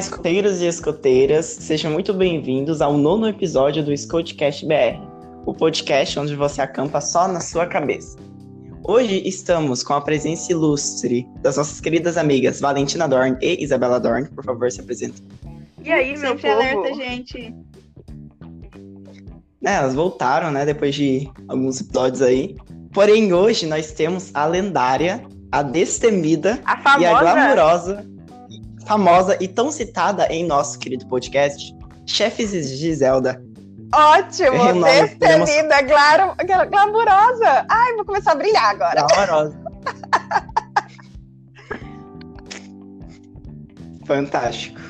Escoteiros e escoteiras, sejam muito bem-vindos ao nono episódio do Scotcast BR, o podcast onde você acampa só na sua cabeça. Hoje estamos com a presença ilustre das nossas queridas amigas Valentina Dorn e Isabela Dorn. Por favor, se apresentem. E aí, meu Sempre povo? alerta, gente. É, elas voltaram, né, depois de alguns episódios aí. Porém, hoje nós temos a lendária, a destemida A e a famosa... glamurosa, famosa e tão citada em nosso querido podcast, Chefes de Giselda. Ótimo, nome, destemida, glaro, gla- glamurosa. Ai, vou começar a brilhar agora. Glamourosa. Fantástico.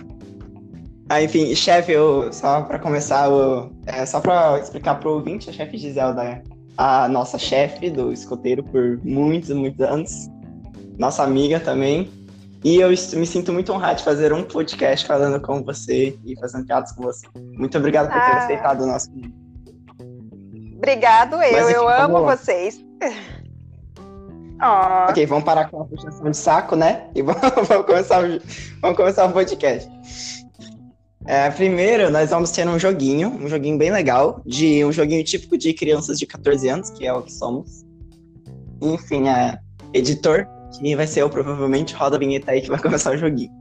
Ah, enfim, chefe, eu, só pra começar, eu, é, só pra explicar pro ouvinte, a chefe Giselda é a nossa chefe do escoteiro por muitos, muitos anos. Nossa amiga também. E eu me sinto muito honrado de fazer um podcast falando com você e fazendo piadas com você. Muito obrigado por ter Ah. aceitado o nosso. Obrigado, eu, Mas aqui, eu amo lá. vocês. Ó, Ok, vamos parar com a puxação de saco, né? E vamos, vamos começar, o, vamos começar o podcast. É, primeiro, nós vamos ter um joguinho, um joguinho bem legal, de um joguinho típico de crianças de 14 anos, que é o que somos. Enfim, é editor, que vai ser eu, provavelmente, roda a vinheta aí que vai começar o joguinho.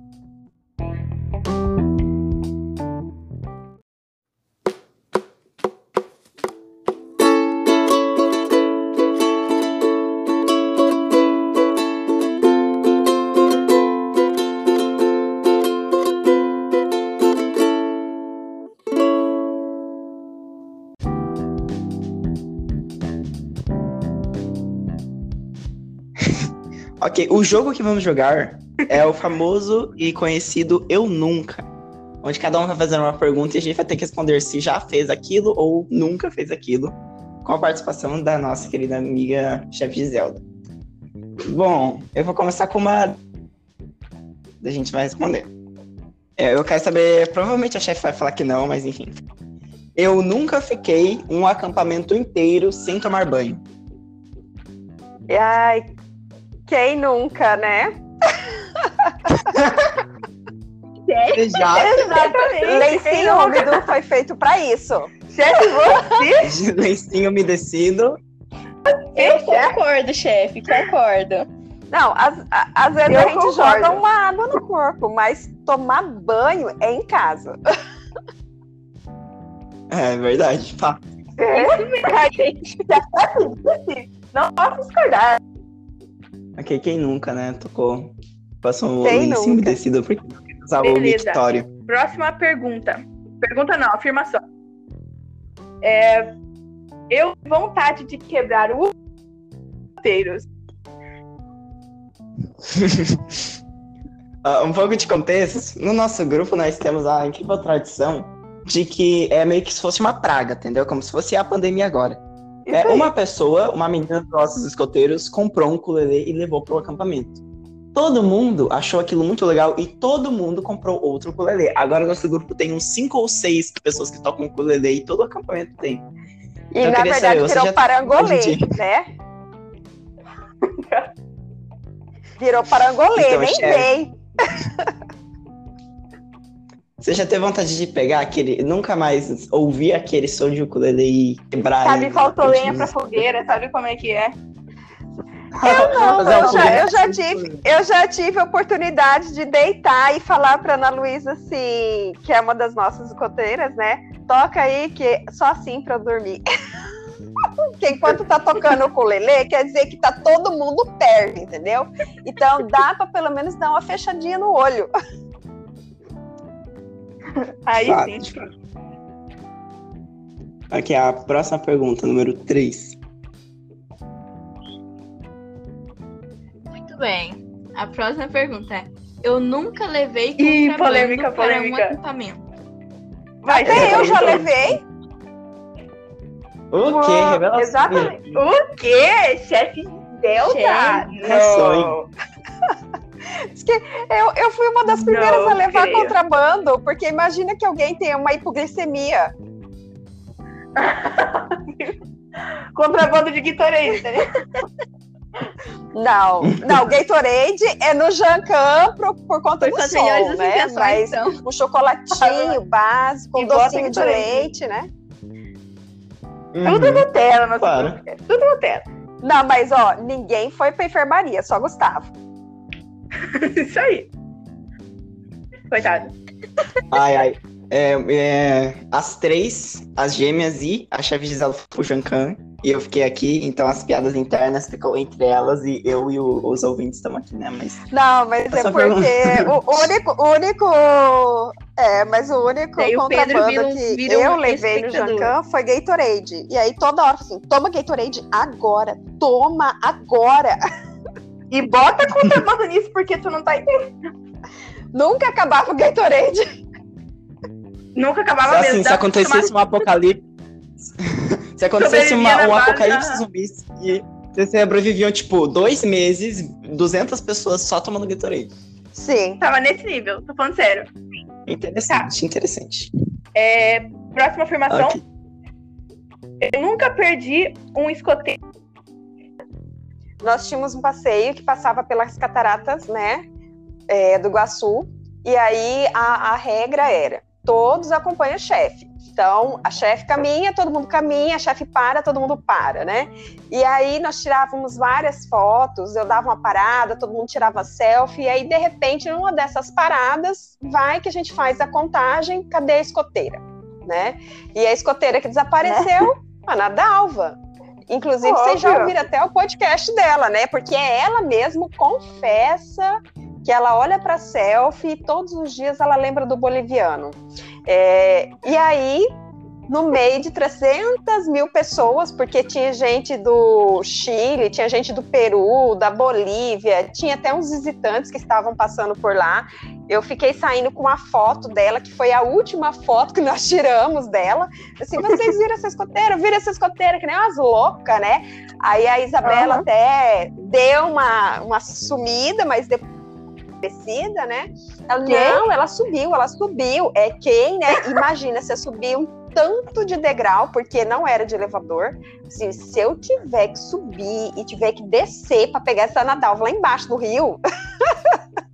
O jogo que vamos jogar é o famoso e conhecido Eu Nunca. Onde cada um vai fazer uma pergunta e a gente vai ter que responder se já fez aquilo ou nunca fez aquilo. Com a participação da nossa querida amiga chefe Giselda. Bom, eu vou começar com uma. A gente vai responder. É, eu quero saber. Provavelmente a chefe vai falar que não, mas enfim. Eu nunca fiquei um acampamento inteiro sem tomar banho. Ai, quem nunca, né? Já? exatamente. Lencinho úmido foi feito pra isso. Chefe, você? lencinho umedecido. Eu concordo, chefe, concordo. Não, às, às vezes Eu a gente concordo. joga uma água no corpo, mas tomar banho é em casa. É verdade. Pá. Não posso discordar. Ok, quem nunca, né? Tocou. Passou um nunca? umedecido porque quer usar o Beleza. Victório. Próxima pergunta. Pergunta não, afirmação. É, eu tenho vontade de quebrar os inteiros. Ah, um pouco de contexto. No nosso grupo, nós temos a incrível tradição de que é meio que se fosse uma praga, entendeu? Como se fosse a pandemia agora. É, uma pessoa, uma menina dos nossos escoteiros, comprou um ukulele e levou para o acampamento. Todo mundo achou aquilo muito legal e todo mundo comprou outro ukulele. Agora nosso grupo tem uns cinco ou seis pessoas que tocam ukulele e todo acampamento tem. E Eu na verdade saber, virou já- parangolê, né? Virou parangolê, Então, nem chefe. Você já teve vontade de pegar aquele, nunca mais ouvir aquele som de ukulele e quebrar Sabe, faltou lenha pra fogueira, sabe como é que é? Não, Fazer uma eu já, eu, já tive, eu já tive a oportunidade de deitar e falar pra Ana Luísa assim, que é uma das nossas escoteiras, né? Toca aí que só assim pra eu dormir. Porque enquanto tá tocando o ukulele, quer dizer que tá todo mundo perto, entendeu? Então dá pra pelo menos dar uma fechadinha no olho. Aí sim. Aqui a próxima pergunta, número 3. Muito bem. A próxima pergunta é: Eu nunca levei Ih, polêmica, para polêmica. um acampamento. Vai, Até eu já levei. O quê? Revelação. Exatamente. O quê? Chefe Delta? Chefe. Não. Que eu, eu fui uma das primeiras Não a levar creio. contrabando, porque imagina que alguém tenha uma hipoglicemia. Contrabando de guitarrista, né? Não, não, Gatorade é no Jancan por, por conta Foi do sol, né? Mas então. um chocolatinho básico, um docinho de Gatorade. leite, né? Tudo Uhum. Nutella, nossa. Claro. Tudo Nutella. Não, mas ó, ninguém foi pra enfermaria, só Gustavo. Isso aí. Coitado. Ai, ai. É, é, as três, as gêmeas e a chefe Gisela foi pro Jancan. E eu fiquei aqui, então as piadas internas ficam entre elas e eu e o- os ouvintes estamos aqui, né? Mas Não, mas é porque o o único, o único. É, mas o único Daí o contrabando um- que eu levei no. Jancan foi Gatorade. E aí toda hora assim, toma Gatorade agora, toma agora. E bota contrabando nisso porque tu não tá entendendo. Nunca acabava o Gatorade. Nunca acabava mesmo. assim, se acontecesse um apocalipse. se acontecesse uma- um base apocalipse da- zumbis e vocês sobreviviam, tipo, dois meses, 200 pessoas só tomando Gatorade. Sim. Tava nesse nível, tô falando sério. Interessante, interessante. É, próxima afirmação. Ok. Eu nunca perdi um escoteiro. Nós tínhamos um passeio que passava pelas cataratas, né? é, do Iguaçu. E aí a, a regra era: todos acompanham o chefe. Então, a chefe caminha, todo mundo caminha, a chefe para, todo mundo para, né? E aí nós tirávamos várias fotos, eu dava uma parada, todo mundo tirava selfie, e aí, de repente, numa dessas paradas, vai que a gente faz a contagem, cadê a escoteira? Né? E a escoteira que desapareceu, a Nadalva. Inclusive, vocês já Óbvio. ouviram até o podcast dela, né? Porque ela mesmo confessa que ela olha para selfie e todos os dias ela lembra do boliviano. É, e aí, no meio de 300 mil pessoas, porque tinha gente do Chile, tinha gente do Peru, da Bolívia, tinha até uns visitantes que estavam passando por lá. Eu fiquei saindo com uma foto dela, que foi a última foto que nós tiramos dela. Assim, vocês viram essa escoteira? Viram essa escoteira? Que nem umas loucas, né? Aí a Isabela Aham. até deu uma, uma sumida, mas depois descida, né? Ela, não, ela subiu, ela subiu. É quem, né? Imagina, você subiu um tanto de degrau, porque não era de elevador. Assim, se eu tiver que subir e tiver que descer para pegar essa Nadalva lá embaixo do rio.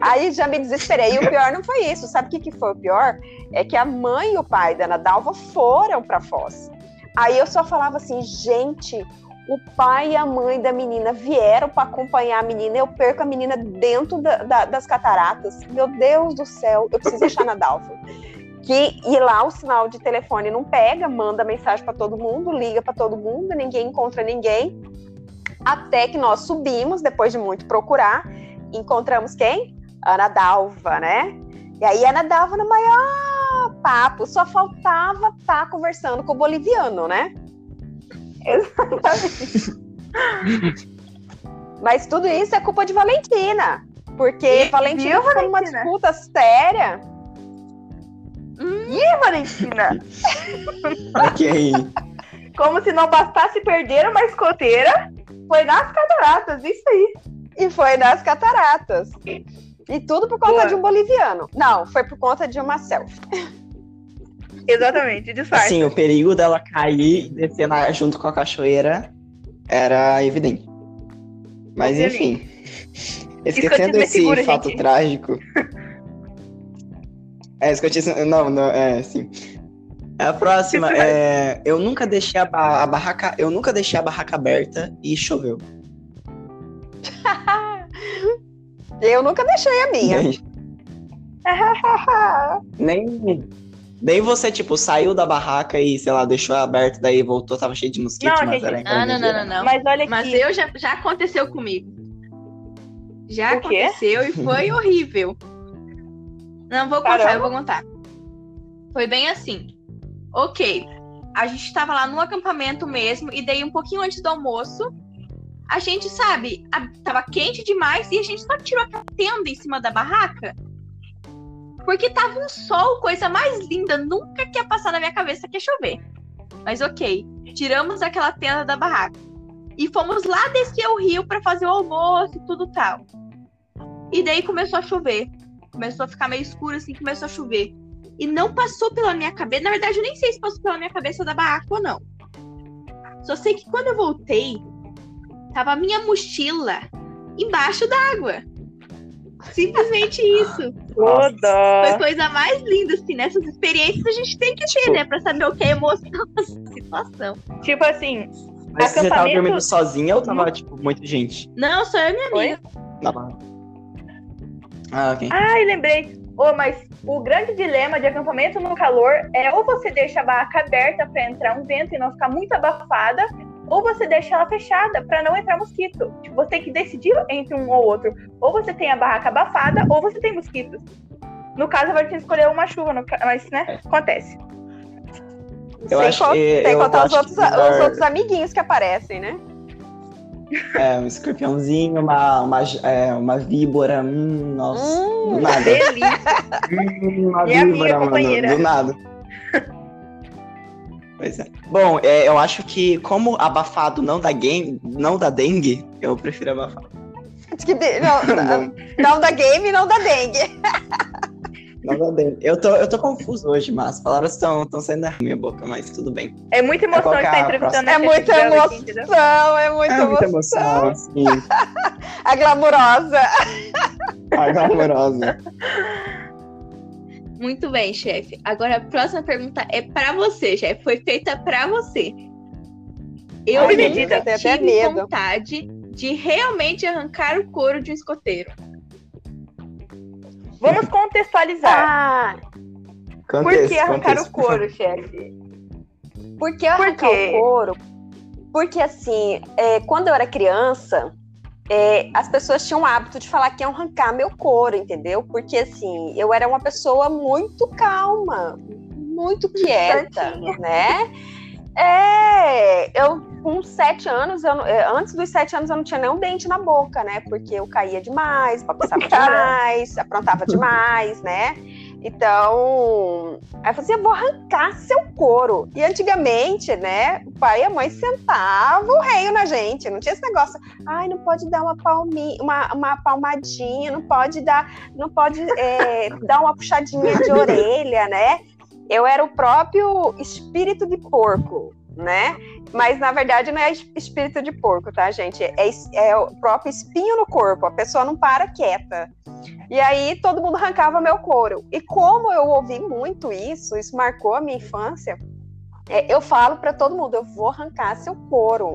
Aí já me desesperei. E o pior não foi isso. Sabe o que, que foi o pior? É que a mãe e o pai da Nadalva foram para Foz. Aí eu só falava assim, gente, o pai e a mãe da menina vieram para acompanhar a menina, eu perco a menina dentro da- da- das cataratas. Meu Deus do céu, eu preciso achar a Nadalva. Que, e lá o sinal de telefone não pega, manda mensagem para todo mundo, liga para todo mundo, ninguém encontra ninguém. Até que nós subimos, depois de muito procurar, encontramos quem? Ana Dalva, né? E aí a Ana Dalva no maior papo, só faltava estar conversando com o boliviano, né? Mas tudo isso é culpa de Valentina. Porque E- Valentina viu, ficou numa disputa séria. Ih, Valentina! Ok. Como se não bastasse perder uma escoteira, foi nas cataratas, isso aí. E foi nas cataratas. E tudo por conta Boa. de um boliviano. Não, foi por conta de uma selfie. Exatamente, disfarce. Assim, o perigo dela cair e descer na- junto com a cachoeira era evidente. Mas enfim. Esquecendo é esse seguro, fato gente. trágico. É, escotismo. Não, não, é, sim. A próxima é. Eu nunca deixei a, ba- a barraca. Eu nunca deixei a barraca aberta e choveu. Eu nunca deixei a minha. Nem. Nem você, tipo, saiu da barraca e, sei lá, deixou aberta, daí voltou, tava cheio de mosquito, Não, mas gente, Ah, não, não, não, não. Mas olha Mas aqui, eu já, já aconteceu comigo. Já O quê? aconteceu e foi horrível. Não vou contar, Caramba. eu vou contar. Foi bem assim. Ok, a gente tava lá no acampamento mesmo, e daí um pouquinho antes do almoço, a gente, sabe, a- tava quente demais e a gente só tirou aquela tenda em cima da barraca. Porque tava um sol, coisa mais linda. Nunca que ia passar na minha cabeça que ia chover. Mas ok, tiramos aquela tenda da barraca. E fomos lá descer o rio para fazer o almoço e tudo tal. E daí começou a chover. Começou a ficar meio escuro assim, começou a chover. E não passou pela minha cabeça. Na verdade, eu nem sei se passou pela minha cabeça da barraca ou não. Só sei que quando eu voltei, tava a minha mochila embaixo d'água. Simplesmente isso. Dó. Foi a coisa mais linda, assim, nessas experiências a gente tem que ter, Tipo- né? Pra saber o que é emoção da situação. Tipo assim, Mas você tava Acampamento- dormindo sozinha ou tava, tipo, muita gente? Não, sou eu e minha amiga. Não. Ah, ok. ai, lembrei. Ô, mas o grande dilema de acampamento no calor é ou você deixa a barraca aberta pra entrar um vento e não ficar muito abafada, ou você deixa ela fechada pra não entrar mosquito. Tipo, você tem que decidir entre um ou outro. Ou você tem a barraca abafada, ou você tem mosquitos. No caso, eu vou escolher uma chuva, no mas, né, acontece. Eu sem acho con- que- sem eu contar os outros, que melhor- os outros amiguinhos que aparecem, né? É, um escorpiãozinho, uma, uma, é, uma víbora. Hum, nossa. Hum, do nada. Delícia. Hum, uma Minha amiga víbora, mano. companheira. Do nada. Pois é. Bom, é, eu acho que como abafado não dá game, não dá dengue, eu prefiro abafado. Que de- não, não, não da game, não da dengue. Não dá dengue. Eu tô, eu tô confuso hoje, mas as palavras estão saindo da minha boca, mas tudo bem. É muita emoção estar é a entrevistando É a muita aqui, emoção, é muita É muita emoção. emoção, assim. A glamurosa. A glamourosa. Muito bem, chefe. Agora a próxima pergunta é pra você, chefe. Foi feita pra você. Eu Ai, nunca medida, tenho até tive medo. vontade de realmente arrancar o couro de um escoteiro. Vamos contextualizar. Ah, Por Contexto, que arrancar contexto. o couro, chefe? por que arrancar quê? o couro? Porque assim, é, quando eu era criança, é, as pessoas tinham o hábito de falar que iam arrancar meu couro, entendeu? Porque assim, eu era uma pessoa muito calma, muito quieta, né? É, eu com sete anos, eu, é, antes dos sete anos eu não tinha nenhum dente na boca, né? Porque eu caía demais, bagunçava demais, aprontava demais, né? Então, aí eu falei assim, eu vou arrancar seu couro. E antigamente, né, o pai e a mãe sentavam o reio na gente. Não tinha esse negócio, ai, não pode dar uma palminha, uma, uma palmadinha, não pode dar, não pode é, dar uma puxadinha de orelha, né? Eu era o próprio espírito de porco, né? Mas na verdade não é es- espírito de porco, tá, gente? É, é o próprio espinho no corpo. A pessoa não para quieta. E aí todo mundo arrancava meu couro. E como eu ouvi muito isso, isso marcou a minha infância. é, eu falo para todo mundo, eu vou arrancar seu couro.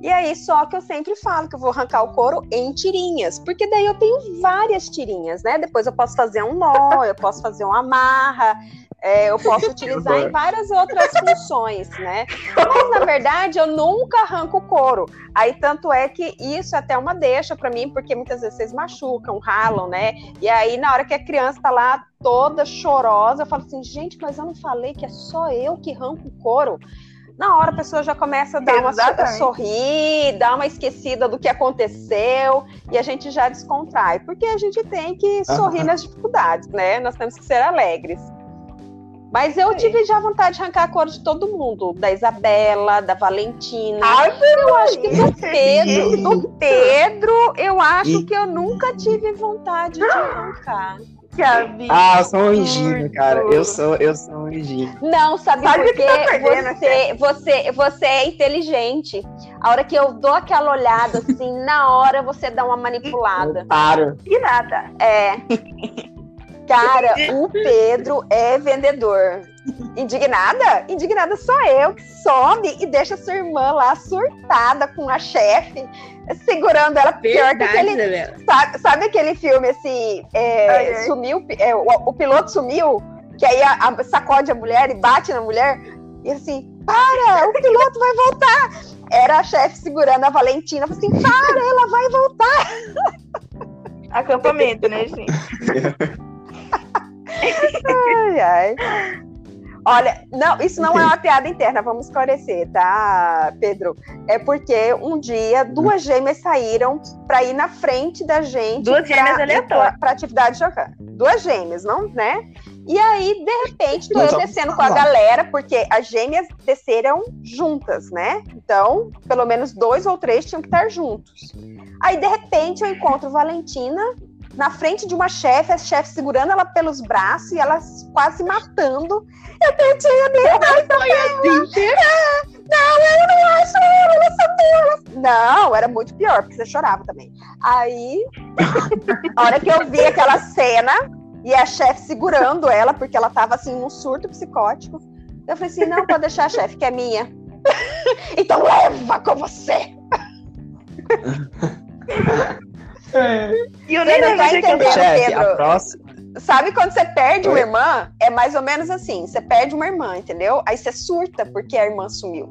E aí, só que eu sempre falo que eu vou arrancar o couro em tirinhas, porque daí eu tenho várias tirinhas, né? Depois eu posso fazer um nó, eu posso fazer uma amarra, é, eu posso utilizar em várias outras funções, né? Mas na verdade eu nunca arranco o couro. Aí tanto é que isso é até uma deixa para mim, porque muitas vezes vocês machucam, ralam, né? E aí na hora que a criança tá lá toda chorosa, eu falo assim, gente, mas eu não falei que é só eu que arranco o couro. Na hora a pessoa já começa a dar uma Exatamente. sorrir, dar uma esquecida do que aconteceu e a gente já descontrai, porque a gente tem que sorrir nas dificuldades, né? Nós temos que ser alegres. Mas eu tive já vontade de arrancar a cor de todo mundo, da Isabela, da Valentina. eu acho que do Pedro, do Pedro, eu acho E- que eu nunca tive vontade de arrancar. Que absurdo. Ah, eu sou um anjinho, cara. Eu sou, eu sou um anjinho. Não, sabe, Sabe por que quê? tá você, você, você é inteligente. A hora que eu dou aquela olhada assim, na hora você dá uma manipulada. Paro. E nada. É. Cara, o Pedro é vendedor. Indignada? Indignada sou eu que some e deixa sua irmã lá surtada com a chefe, segurando ela pior que Verdade, aquele. Isabela. Sabe, sabe aquele filme assim? é, Ai, ai. Sumiu, é, o, o piloto sumiu, que aí a- a- sacode a mulher e bate na mulher, e assim, para, o piloto vai voltar. Era a chefe segurando a Valentina, falou assim, para, ela vai voltar. Acampamento, né, gente? Ai, ai. Olha, não, isso não é uma piada interna, vamos esclarecer, tá, Pedro? É porque um dia duas gêmeas saíram para ir na frente da gente. Duas gêmeas pra- aleatórias. Pra atividade jogando. Duas gêmeas, não, né? E aí, de repente, tô eu descendo com a galera, porque as gêmeas desceram juntas, né? Então, pelo menos dois ou três tinham que estar juntos. Aí, de repente, eu encontro Valentina na frente de uma chefe, a chefe segurando ela pelos braços e ela quase matando. Eu tentei, eu dei mais Não, eu não acho ela, ela só deu. Não, era muito pior, porque você chorava também. Aí, a hora que eu vi aquela cena e a chefe segurando ela, porque ela tava assim, num surto psicótico, eu falei assim: não, pode deixar a chefe, que é minha. então leva com você. E o não tá entendendo, Chefe, a Pedro. próxima. Sabe quando você perde uma Oi? irmã? É mais ou menos assim: você perde uma irmã, entendeu? Aí você surta porque a irmã sumiu.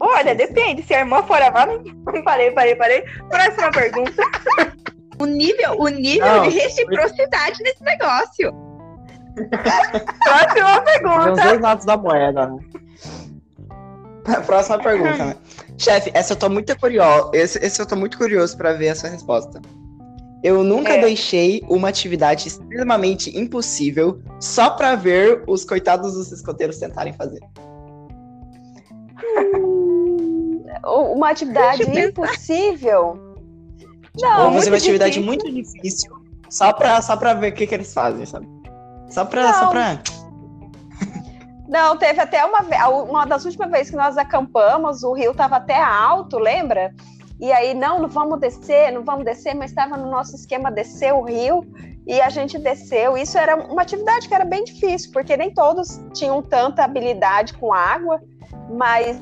Olha, depende. Se a irmã for a Vala. Parei, parei, parei. Próxima pergunta. O nível, o nível Não, de reciprocidade nesse negócio. Próxima Tem os pergunta. dois lados da moeda, né? Próxima pergunta, né? Chefe, essa eu tô muito curioso. Esse, esse eu tô muito curioso pra ver essa resposta. Eu nunca É. deixei uma atividade extremamente impossível só pra ver os coitados dos escoteiros tentarem fazer. Ou Uma atividade impossível. Não, fazer muito uma atividade difícil. muito difícil só pra, só pra ver o que, que eles fazem, sabe? Só pra, só pra. Não, teve até uma vez, uma das últimas vezes que nós acampamos, o rio estava até alto, lembra? E aí, não, não vamos descer, não vamos descer, mas estava no nosso esquema descer o rio e a gente desceu. Isso era uma atividade que era bem difícil, porque nem todos tinham tanta habilidade com água, mas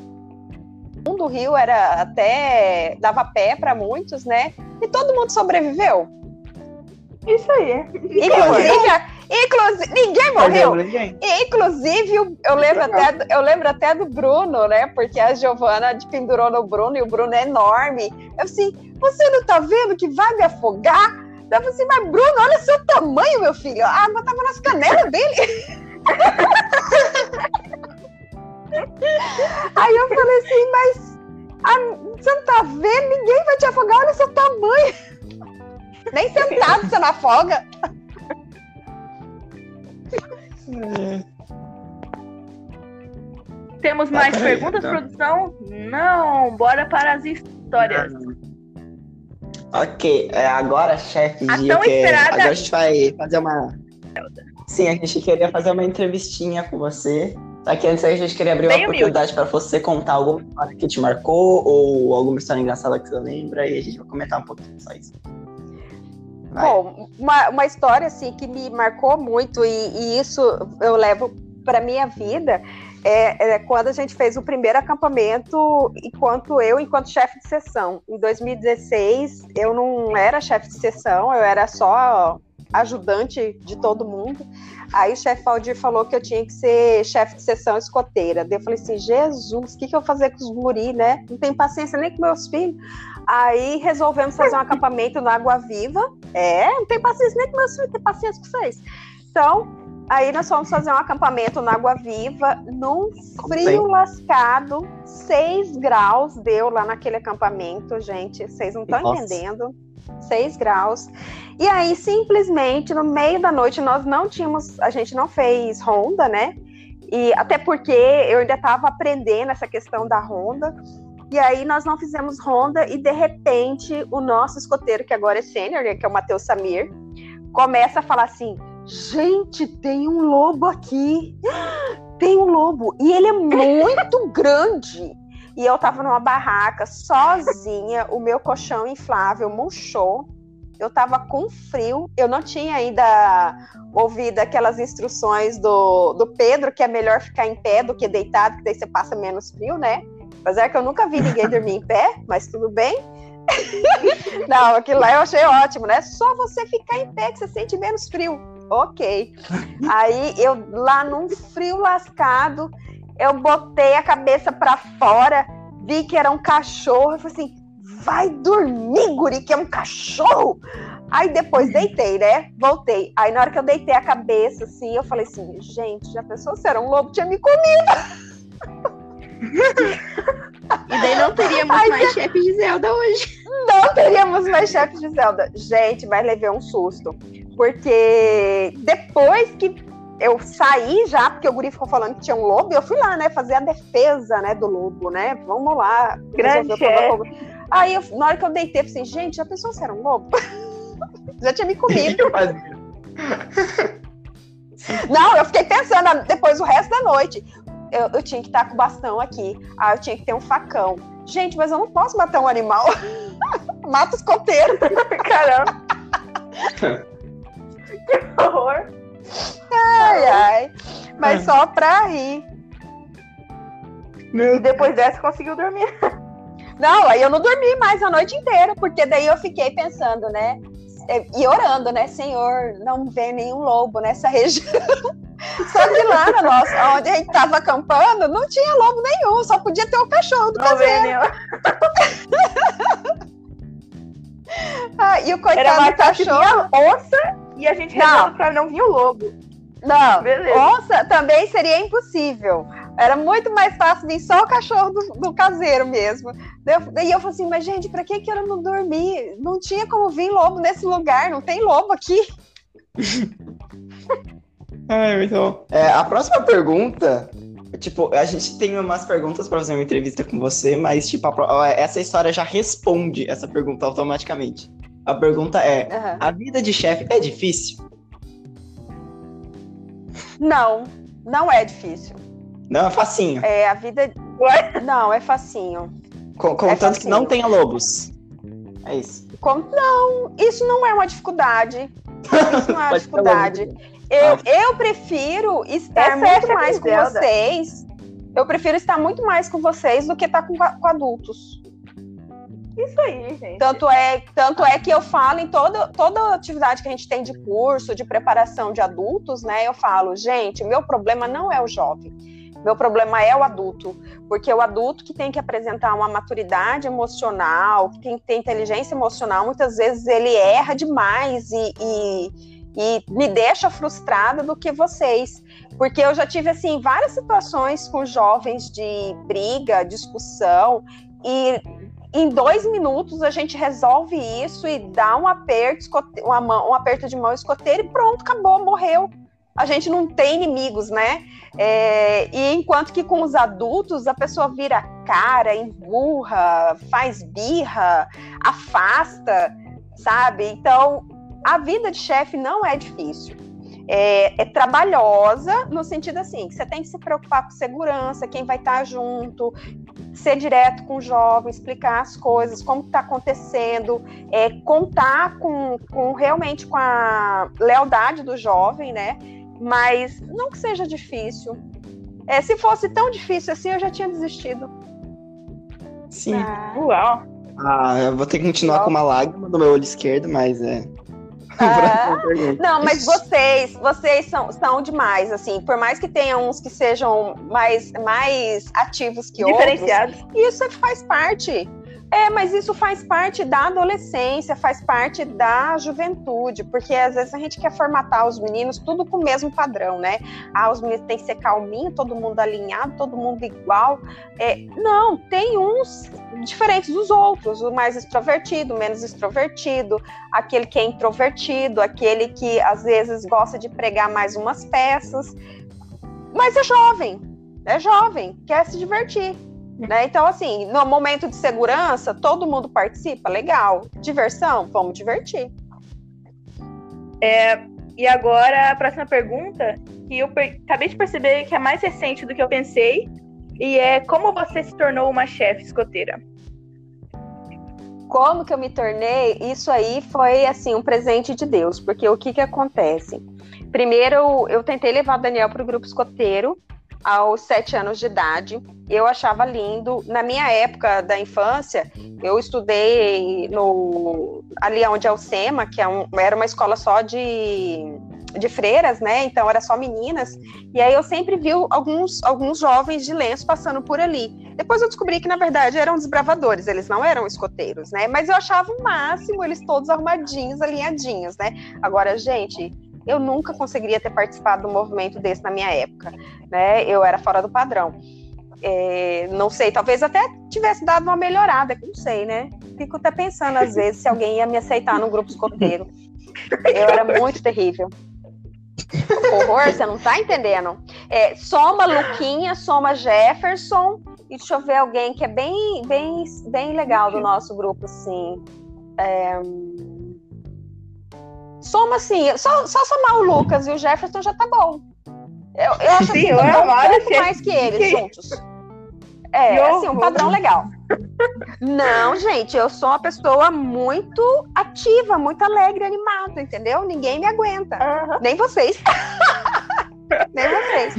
um do rio era até dava pé para muitos, né? E todo mundo sobreviveu. Isso aí. Inclusive, inclusive ninguém morreu. Ninguém. Inclusive, eu lembro, até, do- eu lembro até do Bruno, né? Porque a Giovana pendurou no Bruno e o Bruno é enorme. Eu assim, você não tá vendo que vai me afogar? Eu falei assim, mas Bruno, olha o seu tamanho, meu filho. A água tava nas canelas dele. Aí eu falei assim, mas ah, você não tá vendo? Ninguém vai te afogar, olha o seu tamanho. Nem sentado você não afoga. Temos mais peraí, perguntas, então. produção? Não. Bora para as histórias. Ok, é, agora, chefe, A dia tão que esperada- agora a gente vai fazer uma. Sim, a gente queria fazer uma entrevistinha com você. Só que antes a gente queria abrir uma Bem humilde. oportunidade para você contar alguma história que te marcou ou alguma história engraçada que você lembra e a gente vai comentar um pouquinho só isso. Bom, uma, uma história assim que me marcou muito e, e isso eu levo para minha vida é, é quando a gente fez o primeiro acampamento enquanto eu, enquanto chefe de sessão. Em 2016, eu não era chefe de sessão, eu era só ajudante de todo mundo. Aí o chefe Aldir falou que eu tinha que ser chefe de sessão escoteira. Daí eu falei assim, Jesus, o que, que eu vou fazer com os guri, né? Não tenho paciência nem com meus filhos. Aí resolvemos fazer um acampamento na Água Viva. É, não tem paciência nem com meus filhos, tem paciência com vocês. Então, aí nós fomos fazer um acampamento na Água Viva, num frio lascado, 6 graus deu lá naquele acampamento, gente. Vocês não estão entendendo. 6 graus. E aí, simplesmente, no meio da noite, nós não tínhamos, a gente não fez ronda, né? E até porque eu ainda estava aprendendo essa questão da ronda. E aí nós não fizemos ronda e de repente o nosso escoteiro, que agora é sênior, né, que é o Matheus Samir, começa a falar assim: gente, tem um lobo aqui. Tem um lobo. E ele é muito grande. E eu tava numa barraca sozinha, o meu colchão inflável murchou. Eu tava com frio, eu não tinha ainda ouvido aquelas instruções do, do Pedro, que é melhor ficar em pé do que deitado, que daí você passa menos frio, né? Apesar que eu nunca vi ninguém dormir em pé, mas tudo bem. Não, aquilo lá eu achei ótimo, né? Só você ficar em pé que você sente menos frio. Ok. Aí eu lá num frio lascado, eu botei a cabeça pra fora, vi que era um cachorro, eu falei assim: vai dormir, guri, que é um cachorro. Aí depois deitei, né? Voltei. Aí na hora que eu deitei a cabeça, assim, eu falei assim, gente, já pensou se era um lobo, tinha me comido. E daí não teríamos Ai, mais chefe de Zelda hoje. Não teríamos mais chefes de Zelda. Gente, mas levei um susto. Porque depois que eu saí já, porque o guri ficou falando que tinha um lobo, eu fui lá, né, fazer a defesa, né, do lobo, né? Vamos lá. Grande. Aí, eu- na hora que eu deitei, eu falei assim, gente, já pensou se era um lobo? já tinha me comido. Não, eu fiquei pensando depois o resto da noite. Eu, eu tinha que estar com o bastão aqui. Ah, eu tinha que ter um facão. Gente, mas eu não posso matar um animal. Mata os coteiros. Caramba. que horror. Ai, ai. Mas só pra rir. E depois dessa conseguiu dormir. Não, aí eu não dormi mais a noite inteira, porque daí eu fiquei pensando, né? E orando, né? Senhor, não vê nenhum lobo nessa região. Só que lá na nossa, onde a gente tava acampando, não tinha lobo nenhum, só podia ter o um cachorro do Não caseiro. Ah, e o Era coitado mais do cachorro. vinha onça e a gente Não. rezando pra não vir o lobo. Não, Beleza. onça também seria impossível. Era muito mais fácil vir só o cachorro do, do caseiro mesmo. Daí eu, daí eu falei assim, mas gente, pra que, que eu não dormi? Não tinha como vir lobo nesse lugar, não tem lobo aqui. Ai, muito bom. É, a próxima pergunta, tipo, a gente tem umas perguntas pra fazer uma entrevista com você, mas, tipo, a essa história já responde essa pergunta automaticamente. A pergunta é: Aham. a vida de chefe é difícil? Não, não é difícil. Não, é facinho. É a vida. Não, é facinho. Contanto que facinho. não tenha lobos. É isso. Como- Não, isso não é uma dificuldade. Isso não é uma dificuldade. Eu, eu prefiro estar Essa é muito chefe mais com Zelda. vocês. Eu prefiro estar muito mais com vocês do que estar com, com adultos. Isso aí, gente. Tanto é, tanto é que eu falo em toda, toda atividade que a gente tem de curso, de preparação de adultos, né? Eu falo, gente, meu problema não é o jovem. Meu problema é o adulto, porque o adulto que tem que apresentar uma maturidade emocional, que tem que ter inteligência emocional, muitas vezes ele erra demais e, e, e me deixa frustrada do que vocês. Porque eu já tive, assim, várias situações com jovens de briga, discussão, e em dois minutos a gente resolve isso e dá um aperto, um aperto de mão escoteiro e pronto, acabou, morreu. A gente não tem inimigos, né? É, e enquanto que com os adultos a pessoa vira cara, emburra, faz birra, afasta, sabe? Então a vida de chefe não é difícil. É, é trabalhosa no sentido assim, que você tem que se preocupar com segurança, quem vai estar junto, ser direto com o jovem, explicar as coisas, como está acontecendo, é, contar com, com realmente com a lealdade do jovem, né? Mas não que seja difícil. É, se fosse tão difícil assim, eu já tinha desistido. Sim. Uau. Ah, eu vou ter que continuar com uma lágrima no meu olho esquerdo, mas é. Ah. Não, mas vocês, vocês são, são demais, assim. Por mais que tenha uns que sejam mais, mais ativos que outros, Diferenciados. Isso faz parte. É, mas isso faz parte da adolescência, faz parte da juventude, porque às vezes a gente quer formatar os meninos tudo com o mesmo padrão, né? Ah, os meninos têm que ser calminho, todo mundo alinhado, todo mundo igual. É, não, tem uns diferentes dos outros, o mais extrovertido, o menos extrovertido, aquele que é introvertido, aquele que às vezes gosta de pregar mais umas peças, mas é jovem, é jovem, quer se divertir. Né? Então, assim, no momento de segurança, todo mundo participa, legal. Diversão, vamos divertir. E agora, a próxima pergunta, que eu per- acabei de perceber que é mais recente do que eu pensei, e é como você se tornou uma chefe escoteira? Como que eu me tornei? Isso aí foi, assim, um presente de Deus, porque o que que acontece? Primeiro, eu tentei levar o Daniel para o grupo escoteiro aos sete anos de idade. Eu achava lindo. Na minha época da infância, eu estudei no ali onde é o SEMA, que é um- era uma escola só de, de freiras, né? Então era só meninas. E aí eu sempre vi alguns, alguns jovens de lenço passando por ali. Depois eu descobri que, na verdade, eram desbravadores, eles não eram escoteiros, né? Mas eu achava o máximo eles todos arrumadinhos, alinhadinhos, né? Agora, gente, eu nunca conseguiria ter participado de um movimento desse na minha época, né? Eu era fora do padrão. É, não sei, talvez até tivesse dado uma melhorada, não sei, né? Fico até pensando, às vezes, se alguém ia me aceitar no grupo escoteiro. Eu era muito terrível. Horror, você não tá entendendo. É, soma Luquinha, soma Jefferson, e deixa eu ver alguém que é bem, bem, bem legal do nosso grupo, assim. É, Soma assim, só, só somar o Lucas e o Jefferson já tá bom. Eu, eu acho Sim, que eu um pouco mais que eles juntos. É, Que assim, um padrão legal. Não, gente, eu sou uma pessoa muito ativa, muito alegre, animada, entendeu? Ninguém me aguenta. Nem vocês. Nem vocês.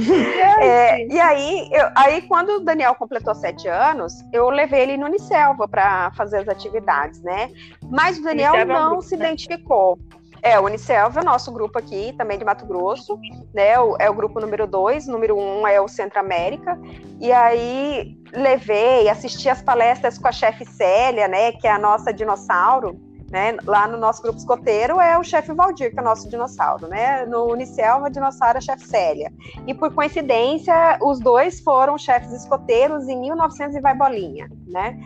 É, e aí, eu- aí, quando o Daniel completou sete anos, eu levei ele no Unicelva para fazer as atividades, né? Mas o Daniel Unicelva é não grupo, se né? identificou. É, o Unicelva é nosso grupo aqui, também de Mato Grosso, né? O- é o grupo número dois, número um é o Centro América. E aí levei, assisti as palestras com a chefe Célia, né? Que é a nossa dinossauro, né? Lá no nosso grupo escoteiro é o chefe Valdir, que é o nosso dinossauro, né? No Unicelva, dinossauro é chefe Célia. E por coincidência, os dois foram chefes escoteiros em 1900 e vai bolinha, né?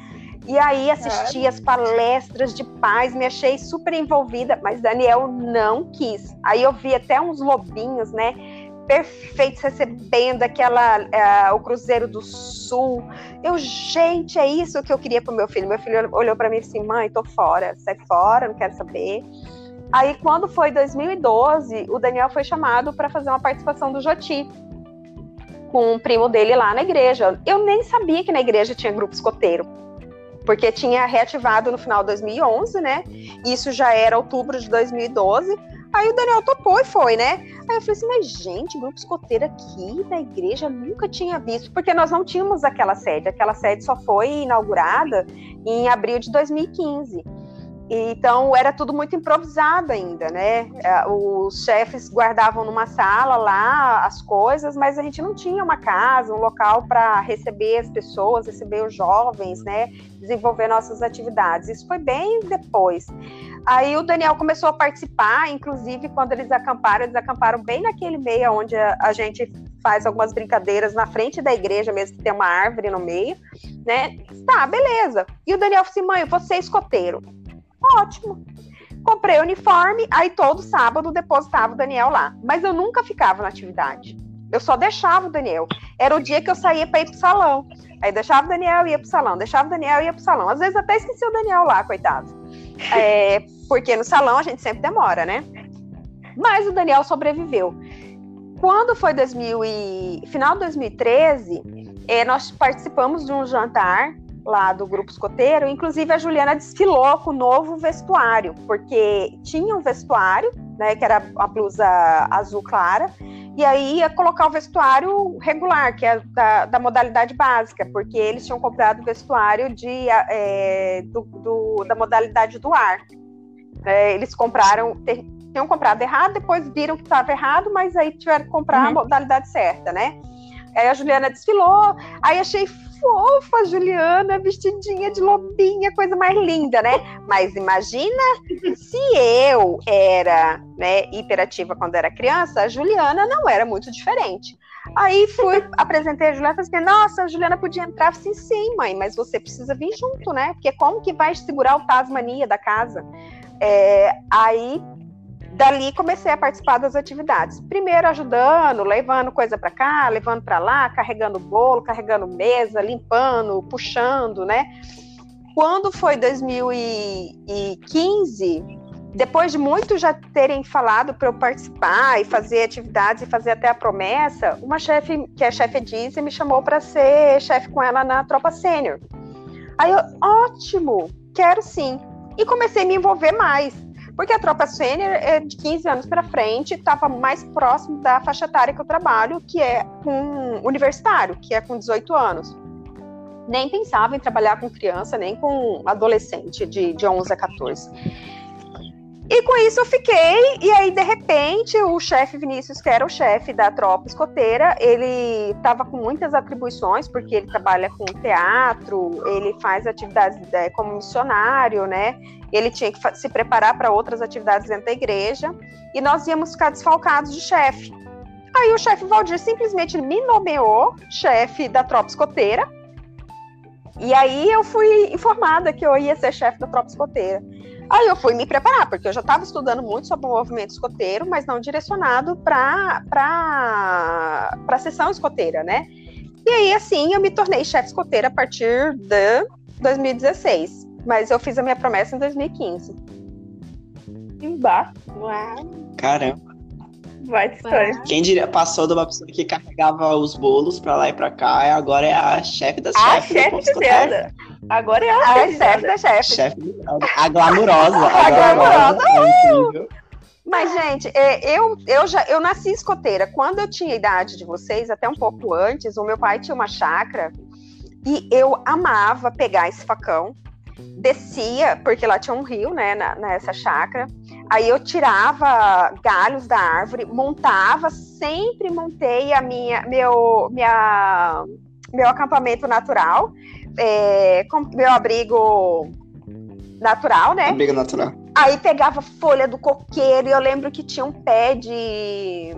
E aí assisti as palestras de paz, me achei super envolvida, mas Daniel não quis. Aí eu vi até uns lobinhos, né? Perfeitos recebendo aquela eh, o Cruzeiro do Sul. Eu, gente, é isso que eu queria pro meu filho. Meu filho olhou para mim e disse: assim, "Mãe, tô fora, sai fora, não quero saber". Aí quando foi 2012, o Daniel foi chamado para fazer uma participação do Joti com um primo dele lá na igreja. Eu nem sabia que na igreja tinha grupo escoteiro porque tinha reativado no final de 2011, né? Isso já era outubro de 2012. Aí o Daniel topou e foi, né? Aí eu falei assim, mas gente, grupo escoteiro aqui na igreja nunca tinha visto, porque nós não tínhamos aquela sede. Aquela sede só foi inaugurada em abril de 2015. Então era tudo muito improvisado ainda, né? É, Os chefes guardavam numa sala lá as coisas, mas a gente não tinha uma casa, um local para receber as pessoas, receber os jovens, né? Desenvolver nossas atividades. Isso foi bem depois. Aí o Daniel começou a participar, inclusive quando eles acamparam, eles acamparam bem naquele meio onde a, a gente faz algumas brincadeiras na frente da igreja mesmo, que tem uma árvore no meio, né? Tá, beleza. E o Daniel falou assim: mãe, você é escoteiro. Ótimo. Comprei o uniforme, aí todo sábado depositava o Daniel lá. Mas eu nunca ficava na atividade. Eu só deixava o Daniel. Era o dia que eu saía para ir pro salão. Aí deixava o Daniel e ia pro salão, deixava o Daniel e ia pro salão. Às vezes até esqueci o Daniel lá, coitado. É, porque no salão a gente sempre demora, né? Mas o Daniel sobreviveu. Quando foi 2000 e... final de 2013, eh, nós participamos de um jantar lá do grupo escoteiro, inclusive a Juliana desfilou com o novo vestuário, porque tinha um vestuário, né, que era a blusa azul clara, e aí ia colocar o vestuário regular, que é da, da modalidade básica, porque eles tinham comprado o vestuário de, é, do, do, da modalidade do ar. É, eles compraram, ter, tinham comprado errado, depois viram que estava errado, mas aí tiveram que comprar uhum. a modalidade certa, né? Aí a Juliana desfilou, aí achei fofa Juliana, vestidinha de lobinha, coisa mais linda, né? Mas imagina se eu era né, hiperativa quando era criança, a Juliana não era muito diferente. Aí fui, apresentei a Juliana e falei assim, nossa, a Juliana podia entrar. Assim, sim, mãe, mas você precisa vir junto, né? Porque como que vai segurar o Tasmania da casa? É, aí dali comecei a participar das atividades. Primeiro ajudando, levando coisa para cá, levando para lá, carregando bolo, carregando mesa, limpando, puxando, né? Quando foi 2015, depois de muitos já terem falado para eu participar e fazer atividades e fazer até a promessa, uma chefe, que é chefe Edise, me chamou para ser chefe com ela na tropa sênior. Aí eu, ótimo, quero sim. E comecei a me envolver mais porque a tropa sênior é de 15 anos para frente, estava mais próximo da faixa etária que eu trabalho, que é com universitário, que é com 18 anos. Nem pensava em trabalhar com criança, nem com adolescente de, de 11 a 14. E com isso eu fiquei, e aí de repente o chefe Vinícius, que era o chefe da tropa escoteira, ele estava com muitas atribuições, porque ele trabalha com teatro, ele faz atividades é, como missionário, né? Ele tinha que se preparar para outras atividades dentro da igreja, e nós íamos ficar desfalcados de chefe. Aí o chefe Valdir simplesmente me nomeou chefe da tropa escoteira, e aí eu fui informada que eu ia ser chefe da tropa escoteira. Aí eu fui me preparar, porque eu já estava estudando muito sobre o movimento escoteiro, mas não direcionado para a sessão escoteira, né? E aí, assim, eu me tornei chefe escoteira a partir de 2016. Mas eu fiz a minha promessa em 2015. Embaixo. Caramba. Vai de história. Quem diria, passou de uma pessoa que carregava os bolos pra lá e pra cá, e agora é a chefe das A chefes do chefe de. Zelda. Agora é a A chefe da chefe. A glamurosa. A A glamurosa. glamurosa. É incrível. Mas, gente, é, eu, eu já eu nasci escoteira. Quando eu tinha a idade de vocês, até um pouco antes, o meu pai tinha uma chácara e eu amava pegar esse facão, descia, porque lá tinha um rio, né, na- nessa chácara. Aí eu tirava galhos da árvore, montava, sempre montei a minha, meu, minha, meu acampamento natural, é, com meu abrigo natural, né? Briga natural. Aí pegava folha do coqueiro e eu lembro que tinha um pé de.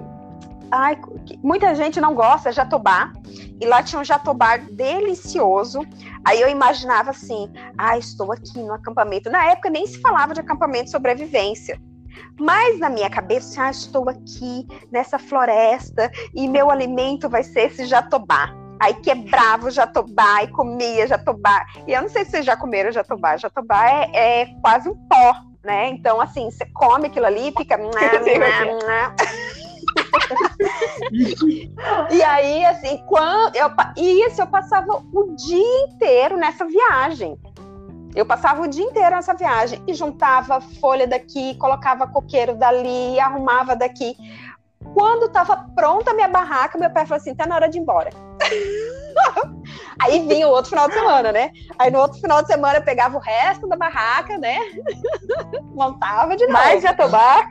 Ai, muita gente não gosta, jatobá. E lá tinha um jatobá delicioso. Aí eu imaginava assim: ah, estou aqui no acampamento. Na época nem se falava de acampamento de sobrevivência. Mas na minha cabeça, ah, estou aqui nessa floresta e meu alimento vai ser esse jatobá. Aí quebrava o jatobá e comia jatobá. E eu não sei se vocês já comeram jatobá. Jatobá é, é quase um pó, né? Então, assim, você come aquilo ali e fica. e aí, assim, quando eu, e isso eu passava o dia inteiro nessa viagem. Eu passava o dia inteiro nessa viagem e juntava folha daqui, colocava coqueiro dali, arrumava daqui. Quando estava pronta a minha barraca, meu pai falou assim: tá na hora de ir embora. Aí vinha o outro final de semana, né? Aí no outro final de semana eu pegava o resto da barraca, né? Montava de novo. Mais jatobá.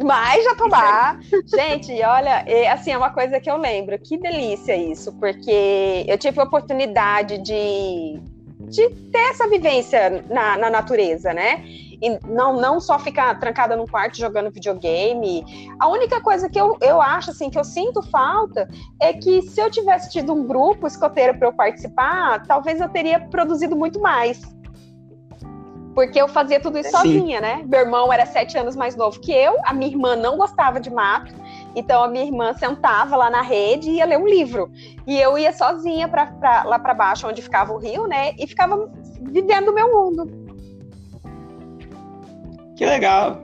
Mais jatobá. Gente, olha, é, assim, é uma coisa que eu lembro. Que delícia isso, porque eu tive a oportunidade de, de ter essa vivência na, na natureza, né? E não, não só ficar trancada num quarto jogando videogame. A única coisa que eu, eu acho, assim, que eu sinto falta é que se eu tivesse tido um grupo escoteiro para eu participar, talvez eu teria produzido muito mais. Porque eu fazia tudo isso Sim. sozinha, né? Meu irmão era sete anos mais novo que eu, a minha irmã não gostava de mato, então a minha irmã sentava lá na rede e ia ler um livro. E eu ia sozinha pra, pra- lá para baixo, onde ficava o rio, né? E ficava vivendo o meu mundo. Que legal.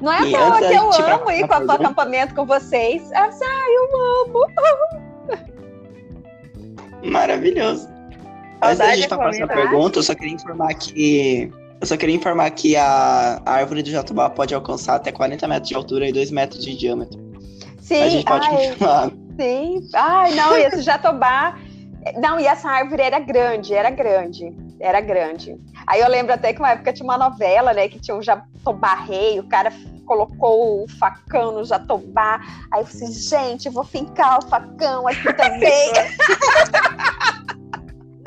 Não é à toa que eu ir pra amo ir para o acampamento com vocês. Ah, eu amo. Maravilhoso. Antes da gente pra próxima acampamento. pergunta, eu só queria informar que. Eu só queria informar que a a árvore do jatobá pode alcançar até 40 metros de altura e 2 metros de diâmetro. Sim, a gente pode ai, confirmar. Sim. Ai, não, e esse jatobá. Não, e essa árvore era grande, era grande, era grande. Aí eu lembro até que uma época tinha uma novela, né, que tinha um jatobá rei, o cara colocou o facão no jatobá. Aí eu falei assim, gente, eu vou fincar o facão aqui também.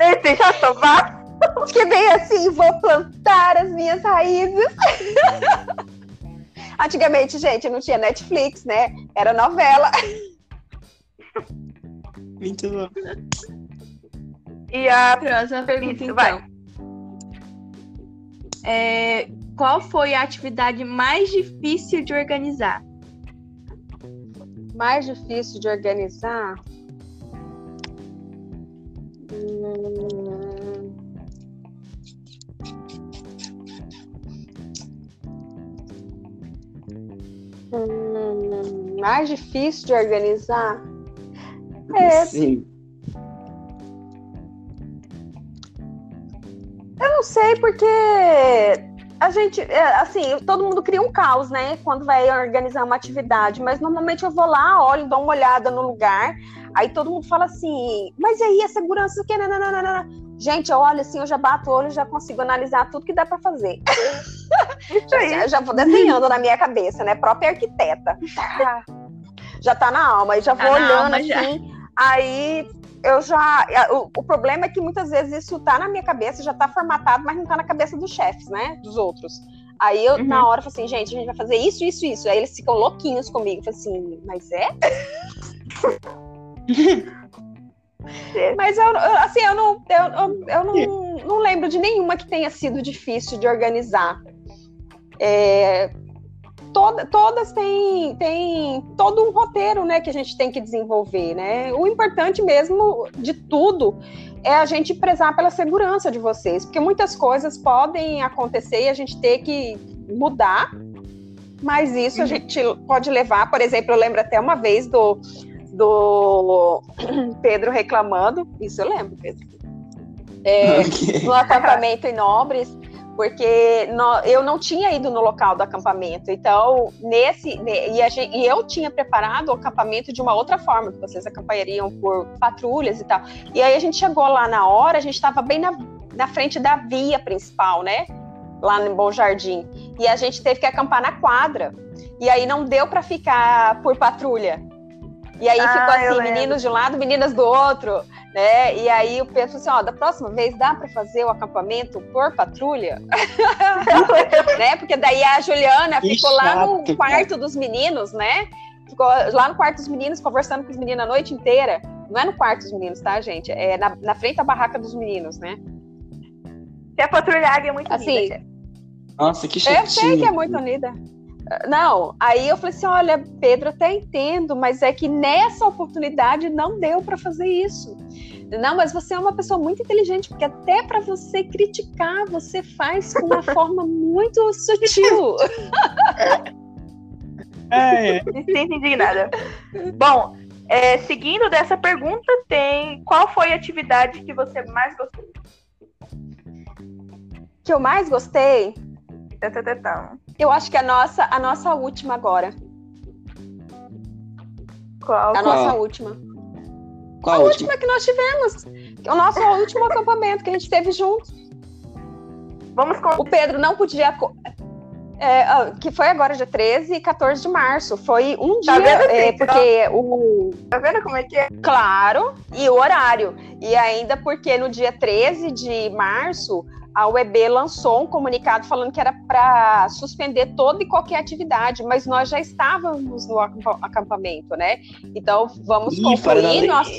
Esse jatobá. Que bem assim, vou plantar as minhas raízes. Antigamente, gente, não tinha Netflix, né? Era novela. Muito bom. E a. Próxima pergunta, Isso, então. vai. É, qual foi a atividade mais difícil de organizar? mais difícil de organizar? Hum. Hum, mais difícil de organizar? É, Sim. Eu não sei porque a gente, é, assim, todo mundo cria um caos, né? Quando vai organizar uma atividade, mas normalmente eu vou lá, olho, dou uma olhada no lugar, aí todo mundo fala assim, mas e aí a segurança? Nananana. Gente, eu olho assim, eu já bato o olho, já consigo analisar tudo que dá para fazer. Isso aí. Eu já vou desenhando na minha cabeça, né? Própria arquiteta. Tá. Já tá na alma, e já vou Tá na olhando alma, já. assim. Aí eu já. O, o problema é que muitas vezes isso tá na minha cabeça, já tá formatado, mas não tá na cabeça dos chefes, né? Dos outros. Aí eu, Uhum. na hora, falo assim, gente, a gente vai fazer isso, isso, isso. Aí eles ficam louquinhos comigo. Eu falo assim, mas é? Mas eu, eu- assim, eu não, eu, eu, não, não lembro de nenhuma que tenha sido difícil de organizar. É, toda- todas têm, têm todo um roteiro né, que a gente tem que desenvolver. Né? O importante mesmo de tudo é a gente prezar pela segurança de vocês, porque muitas coisas podem acontecer e a gente ter que mudar Mas isso a gente pode levar, por exemplo, eu lembro até uma vez do, do Pedro reclamando, isso eu lembro, Pedro. É, Ok. no acampamento em Nobres, porque nó- eu não tinha ido no local do acampamento. Então, nesse. ne- E, a gen- e eu tinha preparado o acampamento de uma outra forma, que vocês acampariam por patrulhas e tal. E aí a gente chegou lá na hora, a gente estava bem na, na frente da via principal, né? Lá no Bom Jardim. E a gente teve que acampar na quadra. E aí não deu para ficar por patrulha. E aí Ah, ficou assim, lembro. meninos de um lado, meninas do outro né? E aí o Pedro falou assim, ó, da próxima vez dá para fazer o acampamento por patrulha? né? Porque daí a Juliana Que ficou lá no chato, quarto dos meninos, né? Ficou lá no quarto dos meninos, conversando com os meninos a noite inteira. Não é no quarto dos meninos, tá, gente? É na, na frente da barraca dos meninos, né? Que a patrulhada é muito Assim, linda, chefe. Nossa, que Eu sei que é muito unida. Não, aí eu falei assim: olha, Pedro, até entendo, mas é que nessa oportunidade não deu para fazer isso. Não, mas você é uma pessoa muito inteligente, porque até para você criticar, você faz com uma forma muito sutil. É, é. Me sinto indignada. Bom, é, seguindo dessa pergunta, tem qual foi a atividade que você mais gostou? que eu mais gostei, Tá, tá, tá, tá. Eu acho que a nossa, a nossa última agora. Qual? A Qual? nossa última. Qual a a última? última que nós tivemos. O nosso último acampamento que a gente teve junto. Vamos com. O Pedro não podia. é, que foi agora dia 13 e 14 de março. Foi um Tá dia, vendo, é, porque o. Tá vendo como é que é? Claro, e o horário. E ainda porque no dia 13 de março, a UEB lançou um comunicado falando que era para suspender toda e qualquer atividade, mas nós já estávamos no acampa- acampamento, né? Então vamos Ih, concluir nosso.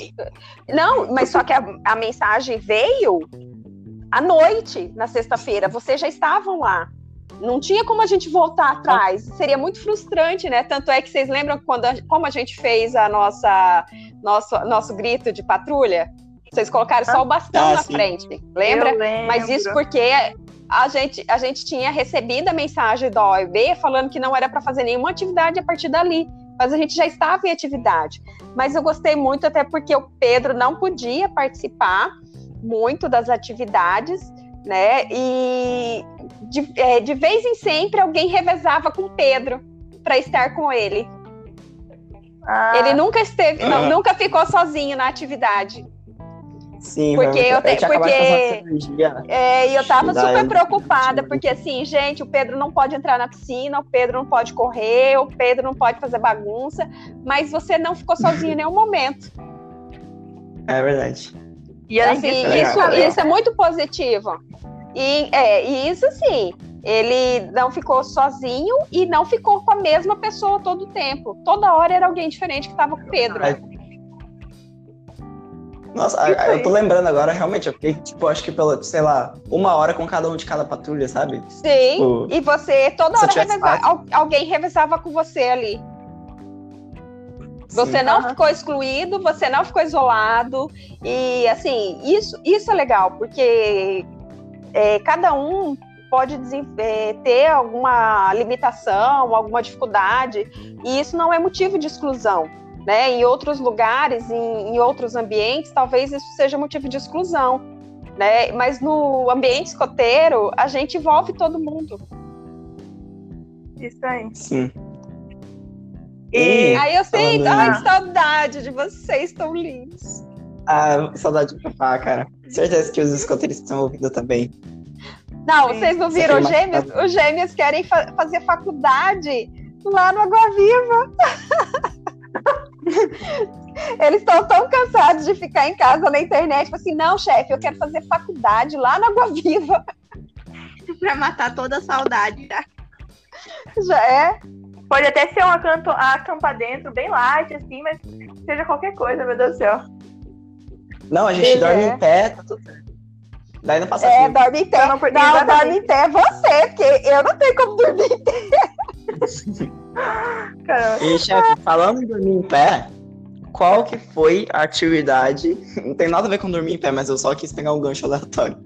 Não, mas só que a, a mensagem veio à noite, na sexta-feira. Vocês já estavam lá. Não tinha como a gente voltar atrás. Seria muito frustrante, né? Tanto é que vocês lembram quando a- como a gente fez a nossa nosso, nosso grito de patrulha? Vocês colocaram só o bastão Ah, na sim. frente, lembra? Mas isso porque a gente, a gente tinha recebido a mensagem da OEB falando que não era para fazer nenhuma atividade a partir dali. Mas a gente já estava em atividade. Mas eu gostei muito, até porque o Pedro não podia participar muito das atividades, né? E de, é, de vez em sempre alguém revezava com o Pedro para estar com ele. Ah, Ele nunca esteve, não, Ah. nunca ficou sozinho na atividade. Sim, Porque eu te- porque- cirurgia. É, e eu tava Dá, super preocupada, eu- porque assim, gente, o Pedro não pode entrar na piscina, o Pedro não pode correr, o Pedro não pode fazer bagunça, mas você não ficou sozinho em nenhum momento. É verdade. E Assim, é isso, isso é muito positivo. E, é, e isso sim, ele não ficou sozinho e não ficou com a mesma pessoa todo o tempo. Toda hora era alguém diferente que tava com o Pedro. É. Nossa, eu tô lembrando agora, realmente, eu fiquei, tipo, acho que pela, sei lá, uma hora com cada um de cada patrulha, sabe? Sim, Tipo, e você, toda hora tivesse reveza- fácil. al- alguém revezava com você ali. Você sim. não ficou excluído, você não ficou isolado. E assim, isso, isso é legal, porque é, cada um pode é, ter alguma limitação, alguma dificuldade, e isso não é motivo de exclusão. Né? Em outros lugares, em, em outros ambientes, talvez isso seja motivo de exclusão. Né? Mas no ambiente escoteiro, a gente envolve todo mundo. Isso aí. Sim. E Aí eu sei, Falando ai, saudade de vocês tão lindos. Ah, saudade de papá, cara. Certeza que os escoteiros estão ouvindo também. Não, Sim. vocês não viram os gêmeos? Os gêmeos querem fa- fazer faculdade lá no Água Viva. Eles estão tão cansados de ficar em casa na internet. Tipo assim, não, chefe, eu quero fazer faculdade lá no Água Viva. pra matar toda a saudade. tá? Já é. pode até ser um acanto, acampa dentro, bem light, assim, mas seja qualquer coisa, meu Deus do céu. Não, a gente Ele dorme é. em pé, tá tudo certo. Daí não passa É, frio. dorme em pé. Não, não dorme em pé é você, porque eu não tenho como dormir em pé. Caramba. E, chefe, falando em dormir em pé, qual que foi a atividade? Não tem nada a ver com dormir em pé, mas eu só quis pegar um gancho aleatório.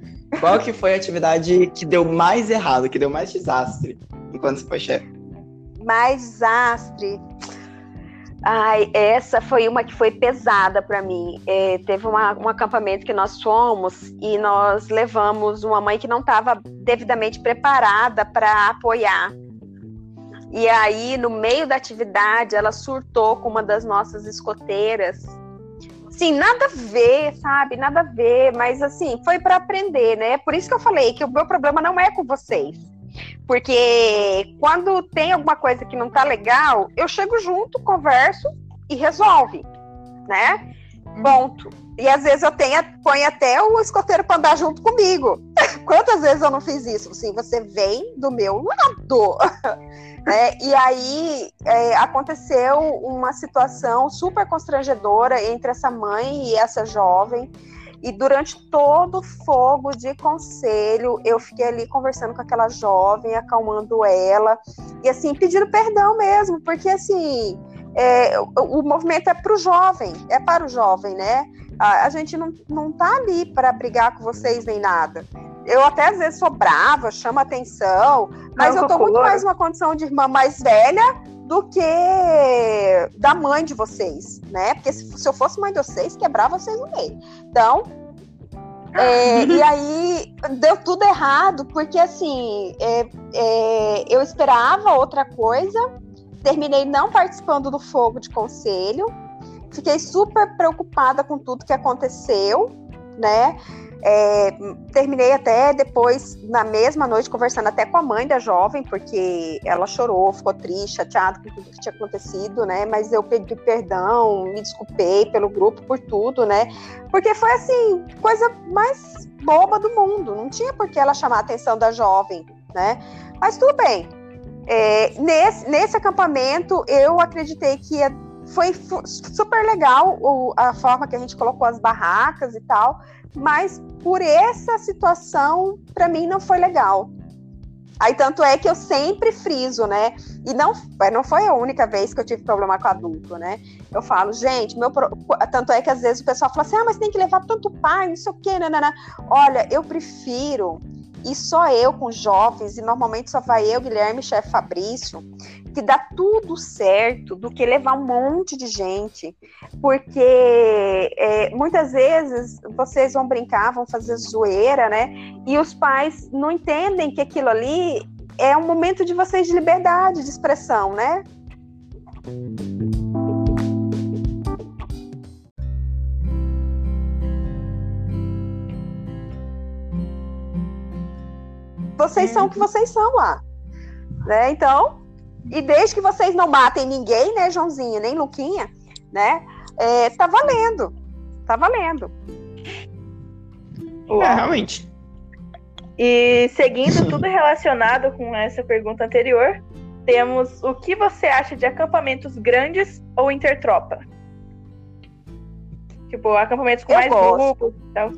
Qual que foi a atividade que deu mais errado, que deu mais desastre enquanto você foi chefe? mais desastre. Ai, essa foi uma que foi pesada para mim. É, teve uma, um acampamento que nós fomos e nós levamos uma mãe que não estava devidamente preparada para apoiar. E aí, no meio da atividade, ela surtou com uma das nossas escoteiras. Sim, nada a ver, sabe? Nada a ver, mas assim, foi para aprender, né? Por isso que eu falei que o meu problema não é com vocês porque quando tem alguma coisa que não tá legal, eu chego junto, converso e resolve, né? Ponto. E às vezes eu tenho, ponho até o escoteiro para andar junto comigo. Quantas vezes eu não fiz isso? Assim, você vem do meu lado. né? E aí é, aconteceu uma situação super constrangedora entre essa mãe e essa jovem. E durante todo o fogo de conselho, eu fiquei ali conversando com aquela jovem, acalmando ela, e assim, pedindo perdão mesmo, porque assim, é, o, o, movimento é para o jovem, é para o jovem, né? A, a gente não, não tá ali para brigar com vocês nem nada. Eu até às vezes sou brava, chamo atenção, mas não, eu tô muito mais uma condição de irmã mais velha do que da mãe de vocês, né? Porque se, se eu fosse mãe de vocês, quebrava vocês no meio. Então, é, e aí deu tudo errado, porque assim, é, é, eu esperava outra coisa, terminei não participando do fogo de conselho, fiquei super preocupada com tudo que aconteceu, né? É, terminei até depois, na mesma noite, conversando até com a mãe da jovem, porque ela chorou, ficou triste, chateada com tudo que tinha acontecido, né? Mas eu pedi perdão, me desculpei pelo grupo por tudo, né? Porque foi assim, coisa mais boba do mundo. Não tinha por que ela chamar a atenção da jovem, né? Mas tudo bem. É, nesse, nesse acampamento, eu acreditei que ia, foi super legal o, a forma que a gente colocou as barracas e tal mas por essa situação, para mim não foi legal. Aí tanto é que eu sempre friso, né? E não, não foi a única vez que eu tive problema com adulto, né? Eu falo, gente, meu pro... tanto é que às vezes o pessoal fala assim: "Ah, mas tem que levar tanto pai, não sei o quê, nanana". Olha, eu prefiro e só eu com jovens, e normalmente só vai eu, Guilherme, chefe Fabrício, que dá tudo certo do que levar um monte de gente. Porque é, muitas vezes vocês vão brincar, vão fazer zoeira, né? E os pais não entendem que aquilo ali é um momento de vocês de liberdade de expressão, né? Vocês são o que vocês são lá. Né? Então, e desde que vocês não matem ninguém, né, Joãozinho, nem Luquinha, né? É, tá valendo. Tá valendo. É, realmente. E seguindo tudo relacionado com essa pergunta anterior, temos o que você acha de acampamentos grandes ou intertropa? Tipo, acampamentos com Eu mais gosto. grupos e tal.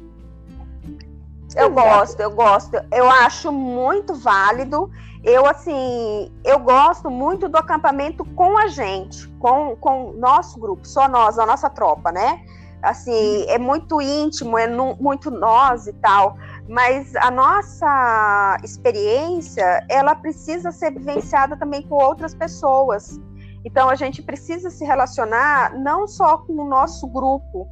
Eu gosto, eu gosto. Eu acho muito válido. Eu, assim, eu gosto muito do acampamento com a gente, com o nosso grupo, só nós, a nossa tropa, né? Assim, é muito íntimo, é no, muito nós e tal. Mas a nossa experiência, ela precisa ser vivenciada também com outras pessoas. Então, a gente precisa se relacionar não só com o nosso grupo,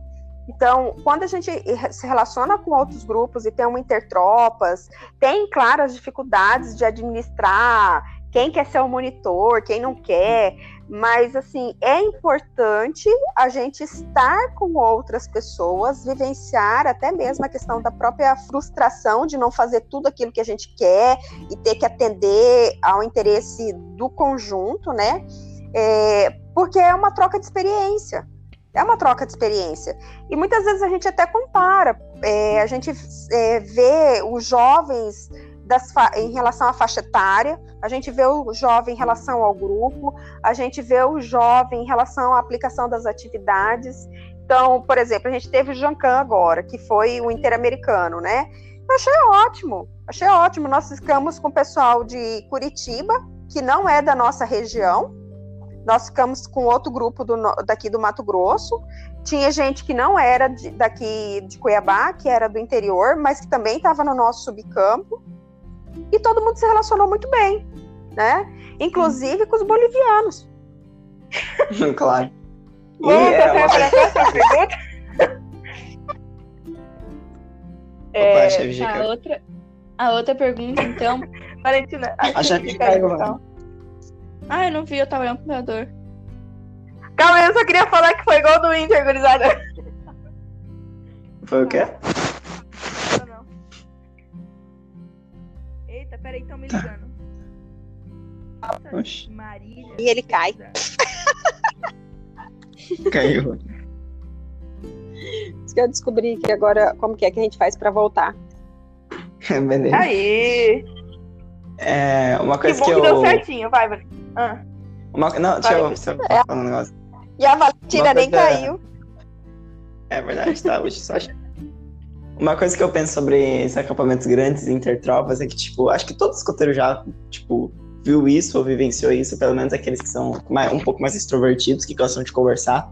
então, quando a gente se relaciona com outros grupos e tem uma intertropas, tem claras dificuldades de administrar quem quer ser o monitor, quem não quer, mas assim, é importante a gente estar com outras pessoas, vivenciar até mesmo a questão da própria frustração de não fazer tudo aquilo que a gente quer e ter que atender ao interesse do conjunto, né? É, porque é uma troca de experiência. É uma troca de experiência. E muitas vezes a gente até compara. É, a gente é, vê os jovens em relação à faixa etária, a gente vê o jovem em relação ao grupo, a gente vê o jovem em relação à aplicação das atividades. Então, por exemplo, a gente teve o Jancan agora, que foi o interamericano, né? Eu achei ótimo, achei ótimo. Nós ficamos com o pessoal de Curitiba, que não é da nossa região, nós ficamos com outro grupo do, daqui do Mato Grosso. Tinha gente que não era de, daqui de Cuiabá, que era do interior, mas que também estava no nosso subcampo. E todo mundo se relacionou muito bem. né? Inclusive com os bolivianos. claro. E Vamos é para a próxima pergunta? Opa, chefe de A campo. outra, a outra pergunta, então. Valentina, A chefe de cargo, mano. Ah, eu não vi, eu tava olhando pro computador. Calma, eu só queria falar que foi igual do Inter, gurizada. Foi o quê? Não, não. Eita, peraí, estão me ligando. Oxi, Marília. E ele cai. caiu. Isso que eu descobri que agora, como que é que a gente faz pra voltar? Beleza. Aí. É, uma Que coisa bom que, que, eu. deu certinho, vai, Valentina. Ah, Uma... Não, deixa eu, Vai. deixa eu É. falar um negócio. E a Valentina nem coisa- caiu. É verdade, tá? Hoje só. Uma coisa que eu penso sobre esses acampamentos grandes intertropas é que, tipo, acho que todo escoteiro já, tipo, viu isso ou vivenciou isso, pelo menos aqueles que são mais- um pouco mais extrovertidos, que gostam de conversar.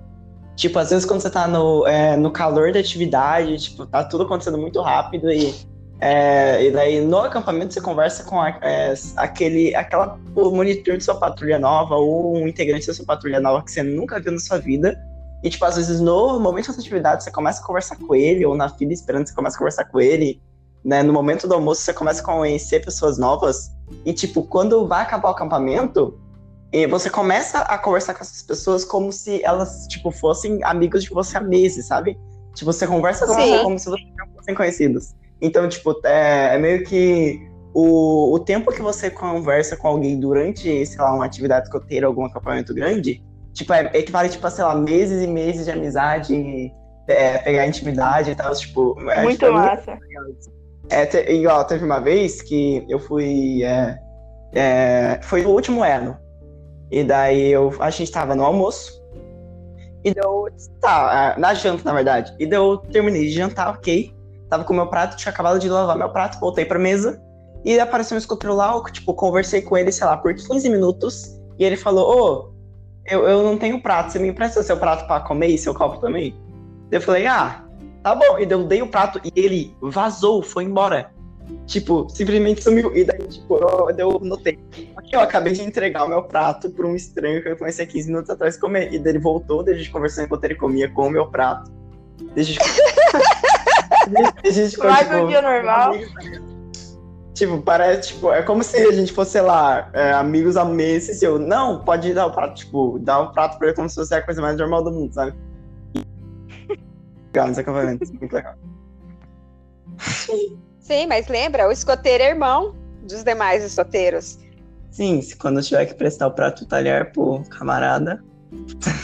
Tipo, às vezes quando você tá no, é, no calor da atividade, tipo, tá tudo acontecendo muito rápido e, é, e daí no acampamento você conversa com a- é, aquele, aquela, o monitor de sua patrulha nova ou um integrante da sua patrulha nova que você nunca viu na sua vida. E, tipo, às vezes no momento da atividade você começa a conversar com ele, ou na fila esperando você começa a conversar com ele, né? No momento do almoço você começa a conhecer pessoas novas. E, tipo, quando vai acabar o acampamento, e você começa a conversar com essas pessoas como se elas, tipo, fossem amigos de você há meses, sabe? Tipo, você conversa com elas como se vocês não fossem conhecidos. Então, tipo, é, é meio que o, o tempo que você conversa com alguém durante, sei lá, uma atividade escoteira, algum acampamento grande, tipo, é, equivale, tipo, a, sei lá, meses e meses de amizade, é, pegar intimidade e tal, tipo... é, muito tipo, é massa. é, te, igual, teve uma vez que eu fui. é, é, foi no último ano. E daí eu, a gente tava no almoço. E deu. Tá, é, na janta, na verdade. E daí eu terminei de jantar, ok. Tava com meu prato, tinha acabado de lavar meu prato, voltei pra mesa. E apareceu um escoteiro lá, eu, tipo, conversei com ele, sei lá, por 15 minutos. E ele falou: Ô, eu, eu não tenho prato, você me empresta seu prato pra comer e seu copo também? Eu falei: Ah, tá bom. E eu dei o prato e ele vazou, foi embora. Tipo, simplesmente sumiu. E daí, tipo, eu, eu notei. Aqui eu acabei de entregar o meu prato pra um estranho que eu conheci há 15 minutos atrás comer. E daí ele voltou, daí a gente conversou enquanto ele comia com o meu prato. Daí a gente. A gente ficou, Mais tipo, um dia normal. Tipo, parece, tipo, é como se a gente fosse, sei lá, é, amigos há meses e eu, não, pode dar o prato, tipo, dar o prato pra ele como se fosse a coisa mais normal do mundo, sabe? Legal, nos acampamentos, muito legal. Sim, mas lembra, o escoteiro é irmão dos demais escoteiros. Sim, se quando eu tiver que prestar o prato e talher pro camarada.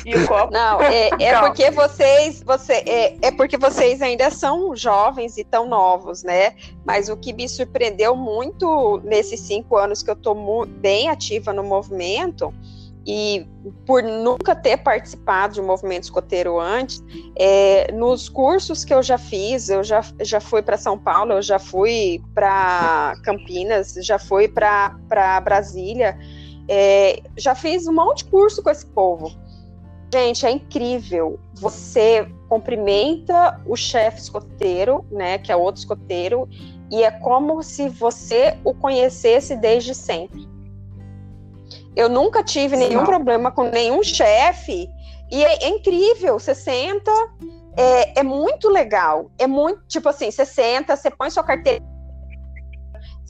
E o copo. Não, é, é porque vocês, você, é, é porque vocês ainda são jovens e tão novos, né? Mas o que me surpreendeu muito nesses cinco anos que eu mu- bem ativa no movimento e por nunca ter participado de um movimento escoteiro antes, é, nos cursos que eu já fiz, eu já, já fui para São Paulo, eu já fui para Campinas, já fui para Brasília, é, já fiz um monte de curso com esse povo. Gente, é incrível. Você cumprimenta o chefe escoteiro, né, que é outro escoteiro, e é como se você o conhecesse desde sempre. Eu nunca tive nenhum Sim. problema com nenhum chefe, e é, é incrível. Você senta, é, é muito legal. É muito, tipo assim, você senta, você põe sua carteira,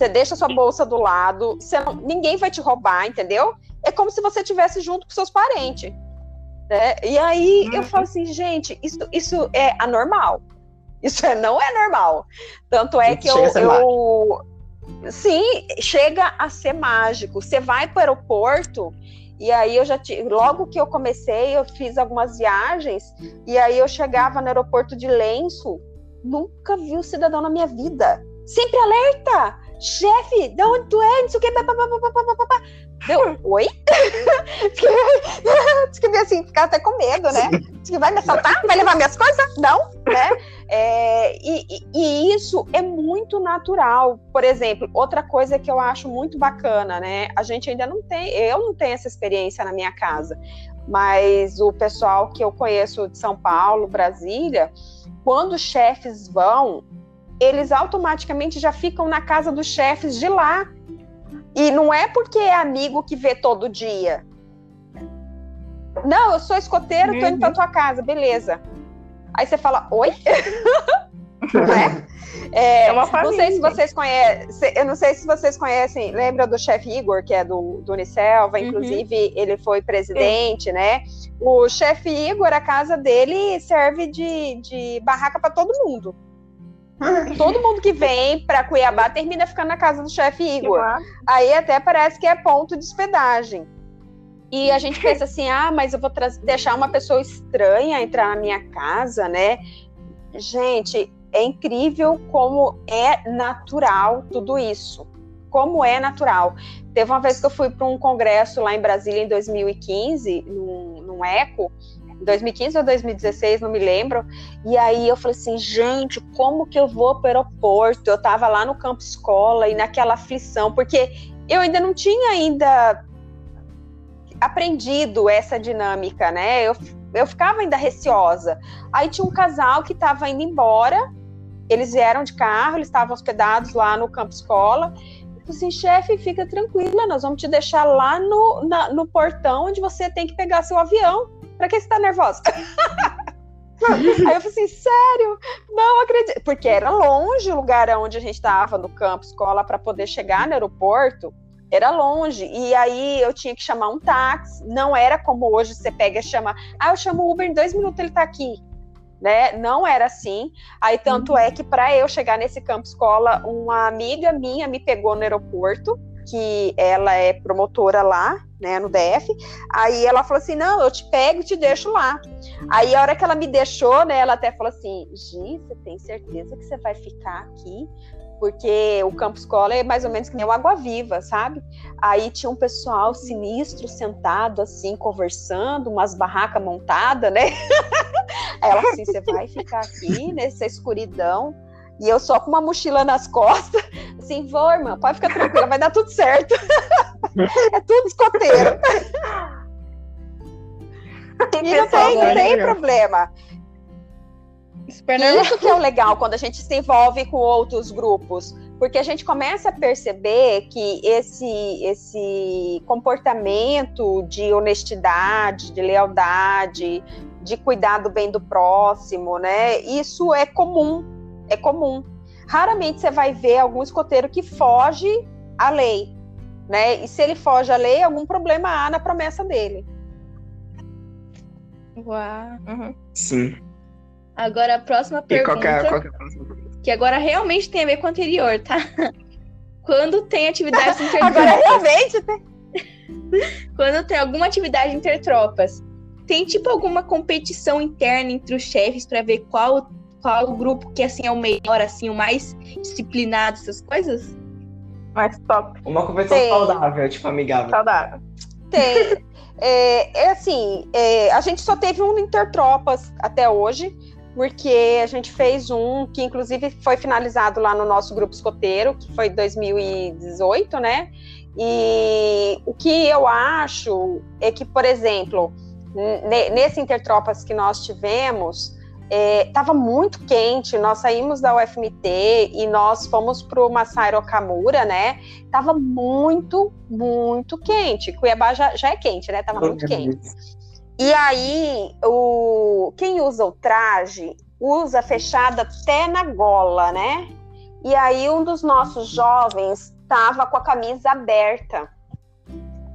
você deixa sua bolsa do lado, você não- ninguém vai te roubar, entendeu? É como se você estivesse junto com seus parentes. né? E aí eu Uhum. falo assim, gente, isso, isso é anormal. Isso é, não é normal. Tanto é que eu, eu. Sim, chega a ser mágico. Você vai para o aeroporto, e aí eu já tive. Logo que eu comecei, eu fiz algumas viagens, e aí eu chegava no aeroporto de lenço, nunca vi um cidadão na minha vida. Sempre alerta! Chefe, de onde tu é? Não sei o que. Deu, oi? Que assim, ficar até com medo, né? Que vai me assaltar? Vai levar minhas coisas? Não, né? É, e, e- e isso é muito natural. Por exemplo, outra coisa que eu acho muito bacana, né? A gente ainda não tem, eu não tenho essa experiência na minha casa, mas o pessoal que eu conheço de São Paulo, Brasília, quando os chefes vão, eles automaticamente já ficam na casa dos chefes de lá. E não é porque é amigo que vê todo dia. Não, eu sou escoteiro, tô indo pra tua casa, beleza. Aí você fala, oi? né? É, É uma não sei se família. vocês conhecem, eu não sei se vocês conhecem, lembra do chefe Igor, que é do, do Unicelva, Uhum. inclusive ele foi presidente, né? O chefe Igor, a casa dele serve de, de barraca para todo mundo. Todo mundo que vem para Cuiabá termina ficando na casa do chefe Igor. Aí até parece que é ponto de hospedagem. E a gente pensa assim, ah, mas eu vou deixar uma pessoa estranha entrar na minha casa, né? Gente, é incrível como é natural tudo isso. Como é natural. Teve uma vez que eu fui para um congresso lá em Brasília em 2015, num, num ECO, 2015 ou 2016, não me lembro. E aí eu falei assim, gente, como que eu vou para o aeroporto? Eu estava lá no campo escola e naquela aflição, porque eu ainda não tinha ainda aprendido essa dinâmica, né? Eu, eu ficava ainda receosa. Aí tinha um casal que estava indo embora, eles vieram de carro, eles estavam hospedados lá no campo escola. Falei assim, chefe, fica tranquila, nós vamos te deixar lá no, na- no portão onde você tem que pegar seu avião. Pra que você tá nervosa? Aí eu falei assim, sério? Não acredito. Porque era longe o lugar onde a gente estava no campo escola para poder chegar no aeroporto. Era longe. E aí eu tinha que chamar um táxi. Não era como hoje você pega e chama. Ah, eu chamo o Uber em dois minutos, ele tá aqui. Né? Não era assim. Aí tanto é que para eu chegar nesse campo escola, uma amiga minha me pegou no aeroporto, que ela é promotora lá, né, no DF. Aí ela falou assim: "Não, eu te pego e te deixo lá". Aí a hora que ela me deixou, né, ela até falou assim: "Gi, você tem certeza que você vai ficar aqui?" Porque o campo escola é mais ou menos que nem o Água Viva, sabe? Aí tinha um pessoal sinistro sentado assim, conversando, umas barracas montadas, né? Ela assim, você vai ficar aqui nessa escuridão e eu só com uma mochila nas costas, assim, vou, irmã, pode ficar tranquila, vai dar tudo certo. é tudo escoteiro. E não tem, não tem problema. E isso que é o legal quando a gente se envolve com outros grupos, porque a gente começa a perceber que esse, esse comportamento de honestidade, de lealdade, de cuidar do bem do próximo, né? Isso é comum, é comum. Raramente você vai ver algum escoteiro que foge à lei, né? E se ele foge à lei, algum problema há na promessa dele. Uau. Uhum. Sim. Agora a próxima E pergunta, qual que é, qual que é a próxima pergunta? que agora realmente tem a ver com o anterior, tá? Quando tem atividades Agora intertropas, realmente tem quando tem alguma atividade intertropas, tem tipo alguma competição interna entre os chefes pra ver qual qual o grupo que assim é o melhor, assim, o mais disciplinado, essas coisas? Mais top, Uma competição Tem. saudável, tipo amigável. saudável. Tem. É, é assim, é, a gente só teve um Intertropas até hoje, porque a gente fez um que, inclusive, foi finalizado lá no nosso grupo escoteiro, que foi 2018, né? E o que eu acho é que, por exemplo, ne- nesse Intertropas que nós tivemos, estava muito quente, nós saímos da UFMT e nós fomos para o Masai Okamura, né? Tava muito, muito quente. Cuiabá já, já é quente, né? Tava muito quente. E aí, o, quem usa o traje usa fechado até na gola, né? E aí, um dos nossos jovens tava com a camisa aberta.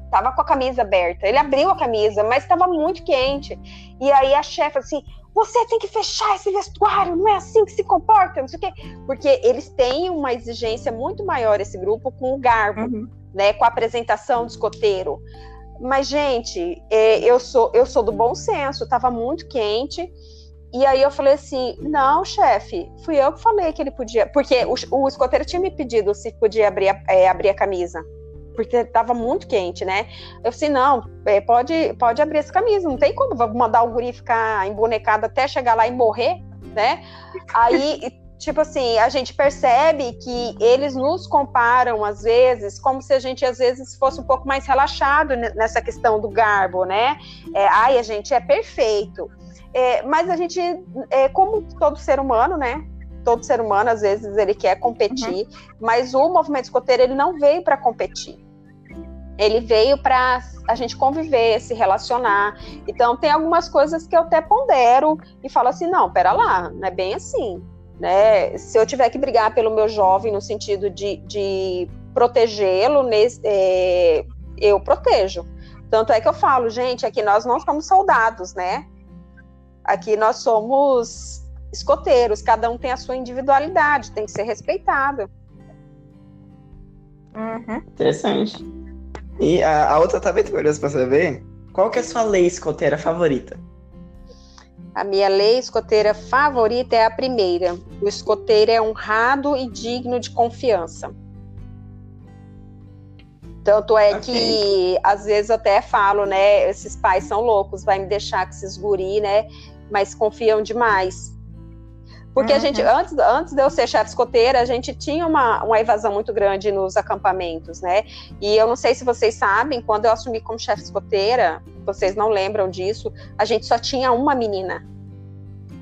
Tava com a camisa aberta. Ele abriu a camisa, mas estava muito quente. E aí, a chefe assim: você tem que fechar esse vestuário, não é assim que se comporta, não sei o quê. Porque eles têm uma exigência muito maior, esse grupo, com o garbo Uhum. né, com a apresentação do escoteiro. Mas, gente, é, eu sou eu sou do bom senso, estava muito quente. E aí eu falei assim: não, chefe, fui eu que falei que ele podia. Porque o, o escoteiro tinha me pedido se podia abrir a, é, abrir a camisa. Porque estava muito quente, né? Eu falei não, é, pode, pode abrir essa camisa, não tem como mandar o guri ficar embonecado até chegar lá e morrer, né? Aí tipo assim, a gente percebe que eles nos comparam às vezes como se a gente às vezes fosse um pouco mais relaxado ne- nessa questão do garbo, né? É, ai, a gente é perfeito. É, mas a gente, é, como todo ser humano, né? Todo ser humano às vezes ele quer competir, mas o movimento escoteiro ele não veio para competir. Ele veio para a gente conviver, se relacionar. Então, tem algumas coisas que eu até pondero e falo assim: não, pera lá, não é bem assim. Né? Se eu tiver que brigar pelo meu jovem no sentido de, de protegê-lo, é, eu protejo. Tanto é que eu falo, gente, aqui nós não somos soldados, né? Aqui nós somos escoteiros, cada um tem a sua individualidade, tem que ser respeitado. Uhum. Interessante. E a, a outra tá bem curiosa pra saber, qual que é a sua lei escoteira favorita? A minha lei escoteira favorita é a primeira. O escoteiro é honrado e digno de confiança. Tanto é okay. que, às vezes, eu até falo, né? Esses pais são loucos, vai me deixar com esses guri, né? Mas confiam demais. Porque uhum. a gente, antes, antes de eu ser chefe escoteira, a gente tinha uma, uma evasão muito grande nos acampamentos, né? E eu não sei se vocês sabem, quando eu assumi como chefe escoteira, vocês não lembram disso, a gente só tinha uma menina.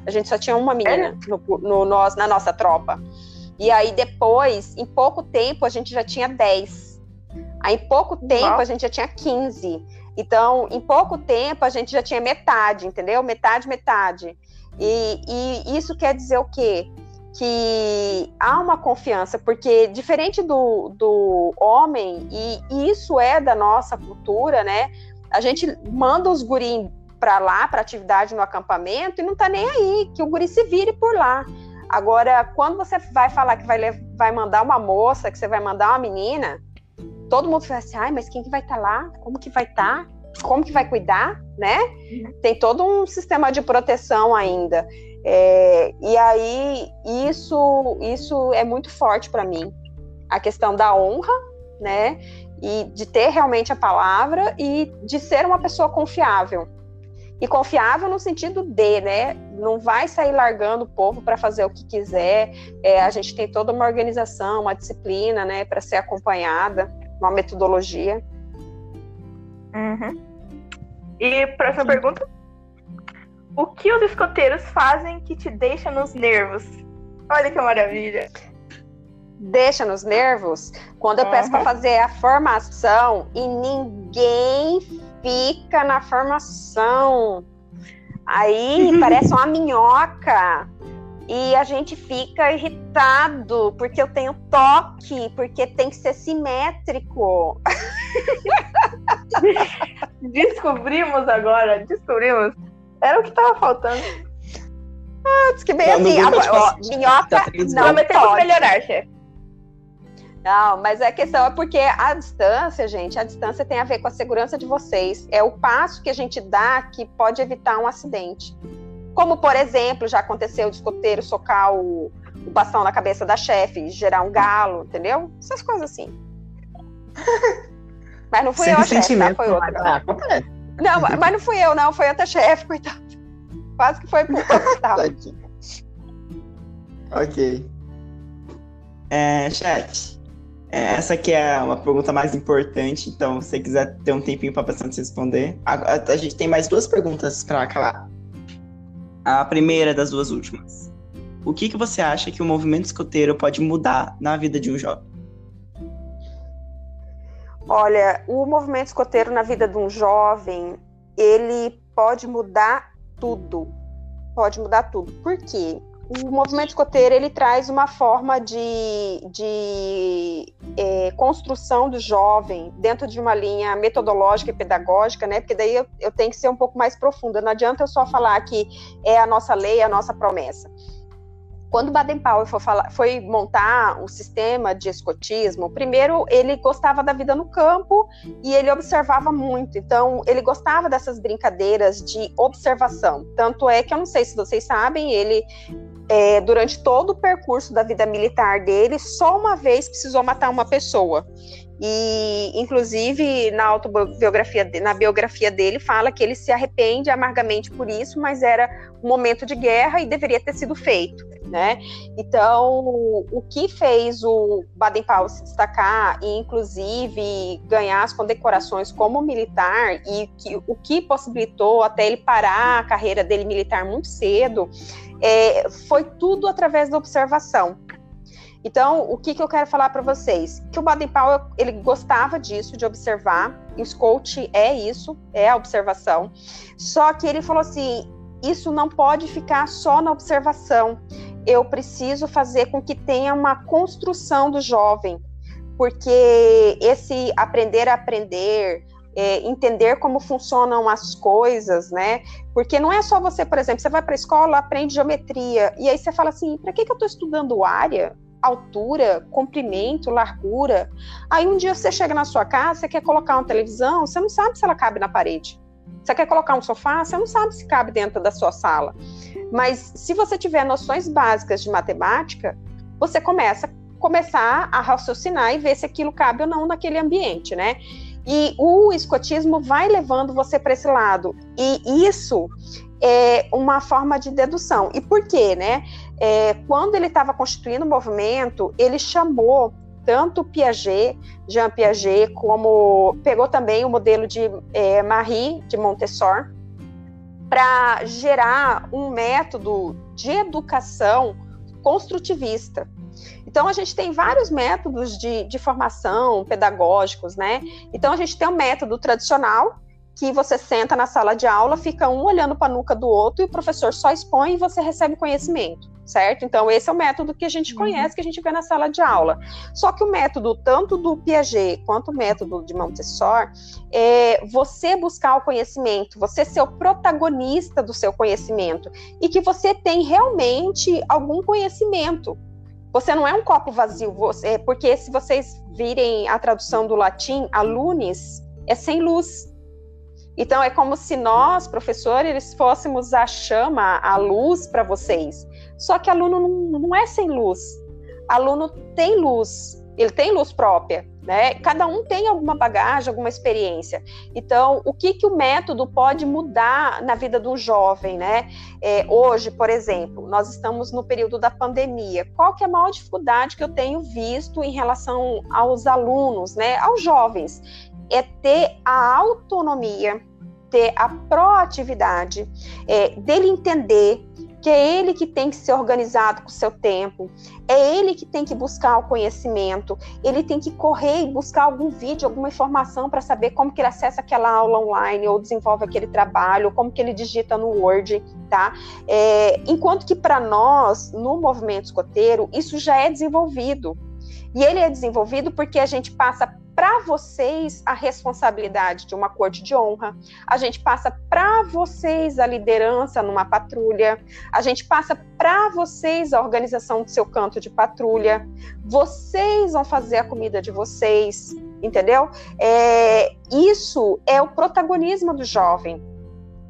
A gente só tinha uma menina no, no, no, na nossa tropa. E aí, depois, em pouco tempo, a gente já tinha dez. Aí, em pouco tempo, a gente já tinha 15. Então, em pouco tempo, a gente já tinha metade, entendeu? Metade, metade. E, e isso quer dizer o quê? Que há uma confiança, porque diferente do, do homem, e isso é da nossa cultura, né? A gente manda os guris para lá, para atividade no acampamento, e não tá nem aí, que o guri se vire por lá. Agora, quando você vai falar que vai, vai mandar uma moça, que você vai mandar uma menina, todo mundo fala assim, ai, mas quem que vai estar tá lá? Como que vai estar? Tá? Como que vai cuidar, né? Uhum. Tem todo um sistema de proteção ainda. É, e aí, isso, isso é muito forte para mim. A questão da honra, né? E de ter realmente a palavra e de ser uma pessoa confiável. E confiável no sentido de, né? Não vai sair largando o povo para fazer o que quiser. É, a gente tem toda uma organização, uma disciplina, né, para ser acompanhada uma metodologia. Uhum. E próxima Sim. pergunta. O que os escoteiros fazem que te deixa nos nervos? Olha que maravilha. Deixa nos nervos quando eu uhum. peço para fazer a formação e ninguém fica na formação. Aí parece uma minhoca e a gente fica irritado porque eu tenho toque, porque tem que ser simétrico. descobrimos agora, descobrimos. Era o que tava faltando. Ah, diz que bem não, assim, a, ó, minhoca tá não, mas temos que melhorar, chefe. Não, mas a questão é porque a distância, gente, a distância tem a ver com a segurança de vocês. É o passo que a gente dá que pode evitar um acidente. Como, por exemplo, já aconteceu de escoteiro socar o, o bastão na cabeça da chefe, gerar um galo, entendeu? Essas coisas assim. Mas não fui Sem eu a chefe, tá? foi outra. Ah, não, mas não fui eu, não, foi outra chefe, coitado. Quase que foi por Ok. É, chat. É, essa aqui é uma pergunta mais importante, então se você quiser ter um tempinho para pensar antes de responder. A, a, a, gente tem mais duas perguntas para acabar. A primeira das duas últimas. O que, que você acha que o movimento escoteiro pode mudar na vida de um jovem? Olha, o movimento escoteiro na vida de um jovem, ele pode mudar tudo. Pode mudar tudo. Por quê? O movimento escoteiro ele traz uma forma de, de é, construção do jovem dentro de uma linha metodológica e pedagógica, né? Porque daí eu, eu, tenho que ser um pouco mais profunda. Não adianta eu só falar que é a nossa lei, a nossa promessa. Quando Baden-Powell foi, foi, montar o sistema de escotismo, primeiro ele gostava da vida no campo e ele observava muito. Então, ele gostava dessas brincadeiras de observação. Tanto é que eu não sei se vocês sabem, ele é, durante todo o percurso da vida militar dele, só uma vez precisou matar uma pessoa. E, inclusive, na autobiografia, na biografia dele, fala que ele se arrepende amargamente por isso, mas era um momento de guerra e deveria ter sido feito, né? Então, o que fez o Baden-Powell se destacar e, inclusive, ganhar as condecorações como militar e que, o que possibilitou até ele parar a carreira dele militar muito cedo, é, foi tudo através da observação. Então, o que, que eu quero falar para vocês? Que o Baden-Powell, ele gostava disso, de observar, o coach é isso, é a observação. Só que ele falou assim, isso não pode ficar só na observação. Eu preciso fazer com que tenha uma construção do jovem, porque esse aprender a aprender, é, entender como funcionam as coisas, né? Porque não é só você, por exemplo, você vai para a escola, aprende geometria, e aí você fala assim: para que, que eu estou estudando área? altura, comprimento, largura. Aí um dia você chega na sua casa, você quer colocar uma televisão, você não sabe se ela cabe na parede. Você quer colocar um sofá, você não sabe se cabe dentro da sua sala. Mas se você tiver noções básicas de matemática, você começa começar a raciocinar e ver se aquilo cabe ou não naquele ambiente, né? E o escotismo vai levando você para esse lado. E isso é uma forma de dedução. E por quê, né? É, quando ele estava constituindo o movimento, ele chamou tanto Piaget, Jean Piaget, como pegou também o modelo de é, Marie de Montessori para gerar um método de educação construtivista. Então, a gente tem vários métodos de, de formação pedagógicos, né? Então, a gente tem um método tradicional, que você senta na sala de aula, fica um olhando para a nuca do outro e o professor só expõe e você recebe conhecimento, certo? Então, esse é o método que a gente uhum. conhece, que a gente vê na sala de aula. Só que o método, tanto do Piaget quanto o método de Montessori, é você buscar o conhecimento, você ser o protagonista do seu conhecimento e que você tem realmente algum conhecimento. Você não é um copo vazio, você, porque se vocês virem a tradução do latim, alunis é sem luz. Então é como se nós, professores, fôssemos a chama, a luz para vocês. Só que aluno não, não é sem luz. Aluno tem luz, ele tem luz própria, né? Cada um tem alguma bagagem, alguma experiência. Então, o que que o método pode mudar na vida de um jovem, né? É, hoje, por exemplo, nós estamos no período da pandemia. Qual que é a maior dificuldade que eu tenho visto em relação aos alunos, né? Aos jovens? é ter a autonomia, ter a proatividade, é, dele entender que é ele que tem que ser organizado com o seu tempo, é ele que tem que buscar o conhecimento, ele tem que correr e buscar algum vídeo, alguma informação para saber como que ele acessa aquela aula online ou desenvolve aquele trabalho, como que ele digita no Word, tá? É, enquanto que para nós, no movimento escoteiro, isso já é desenvolvido. E ele é desenvolvido porque a gente passa para vocês a responsabilidade de uma corte de honra, a gente passa para vocês a liderança numa patrulha, a gente passa para vocês a organização do seu canto de patrulha, vocês vão fazer a comida de vocês, entendeu? É, isso é o protagonismo do jovem.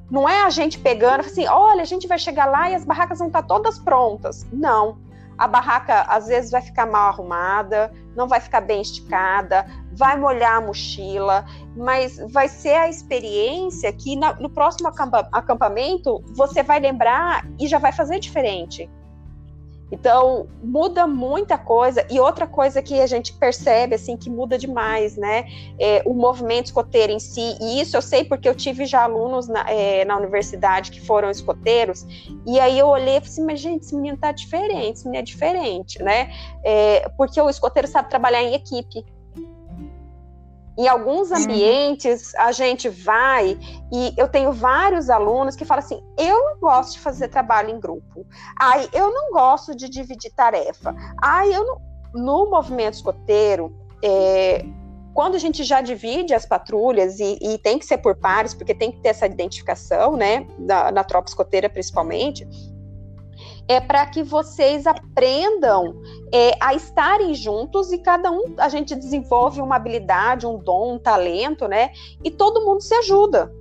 Não é a gente pegando assim, olha, a gente vai chegar lá e as barracas vão estar todas prontas. Não a barraca às vezes vai ficar mal arrumada, não vai ficar bem esticada, vai molhar a mochila, mas vai ser a experiência que no próximo acampamento você vai lembrar e já vai fazer diferente. Então, muda muita coisa. E outra coisa que a gente percebe, assim, que muda demais, né? É, o movimento escoteiro em si. E isso eu sei porque eu tive já alunos na, é, na universidade que foram escoteiros. E aí eu olhei e falei assim, mas gente, esse menino tá diferente, esse menino é diferente, né? É, porque o escoteiro sabe trabalhar em equipe. Em alguns uhum. ambientes, a gente vai e eu tenho vários alunos que falam assim: eu não gosto de fazer trabalho em grupo. Ai, eu não gosto de dividir tarefa. Ai, eu não. No movimento escoteiro, é, quando a gente já divide as patrulhas e, e, tem que ser por pares, porque tem que ter essa identificação, né, na, na tropa escoteira principalmente, é para que vocês aprendam é, a estarem juntos e cada um a gente desenvolve uma habilidade, um dom, um talento, né? E todo mundo se ajuda.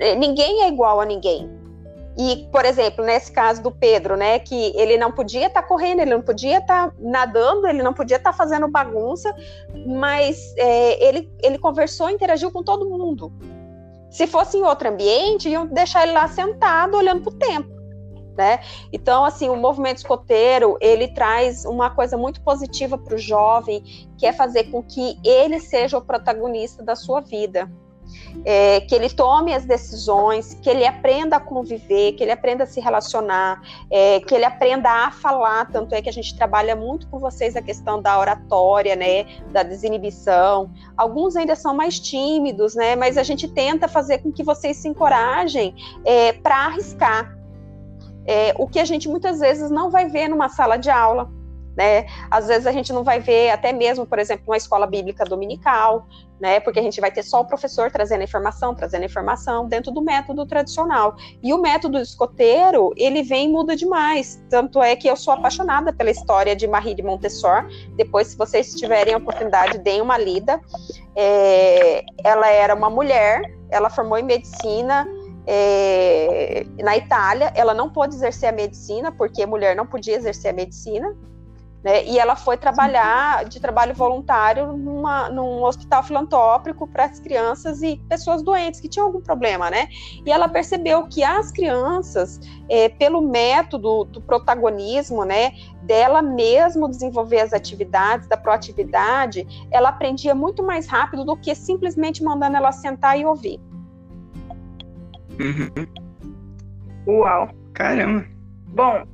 É, ninguém é igual a ninguém. E, por exemplo, nesse caso do Pedro, né, que ele não podia estar tá correndo, ele não podia estar tá nadando, ele não podia estar tá fazendo bagunça, mas é, ele, ele conversou, interagiu com todo mundo. Se fosse em outro ambiente, iam deixar ele lá sentado, olhando para o tempo né? Então, assim, o movimento escoteiro, ele traz uma coisa muito positiva para o jovem, que é fazer com que ele seja o protagonista da sua vida. é, que ele tome as decisões, que ele aprenda a conviver, que ele aprenda a se relacionar, é, que ele aprenda a falar. Tanto é que a gente trabalha muito com vocês a questão da oratória, né, da desinibição. Alguns ainda são mais tímidos, né, mas a gente tenta fazer com que vocês se encorajem é, para arriscar. É, o que a gente muitas vezes não vai ver numa sala de aula né? Às vezes a gente não vai ver, até mesmo, por exemplo, uma escola bíblica dominical, né? Porque a gente vai ter só o professor trazendo informação, trazendo informação dentro do método tradicional. E o método escoteiro, ele vem e muda demais. Tanto é que eu sou apaixonada pela história de Marie de Montessor. Depois, se vocês tiverem a oportunidade, deem uma lida. É, ela era uma mulher, ela formou em medicina. É, na Itália, ela não pôde exercer a medicina, porque mulher não podia exercer a medicina, né? E ela foi trabalhar de trabalho voluntário numa, num hospital filantrópico para as crianças e pessoas doentes que tinham algum problema, né? E ela percebeu que as crianças, é, pelo método do protagonismo, né, dela mesmo desenvolver as atividades, da proatividade, ela aprendia muito mais rápido do que simplesmente mandando ela sentar e ouvir. Uhum. Uau. Caramba. Bom,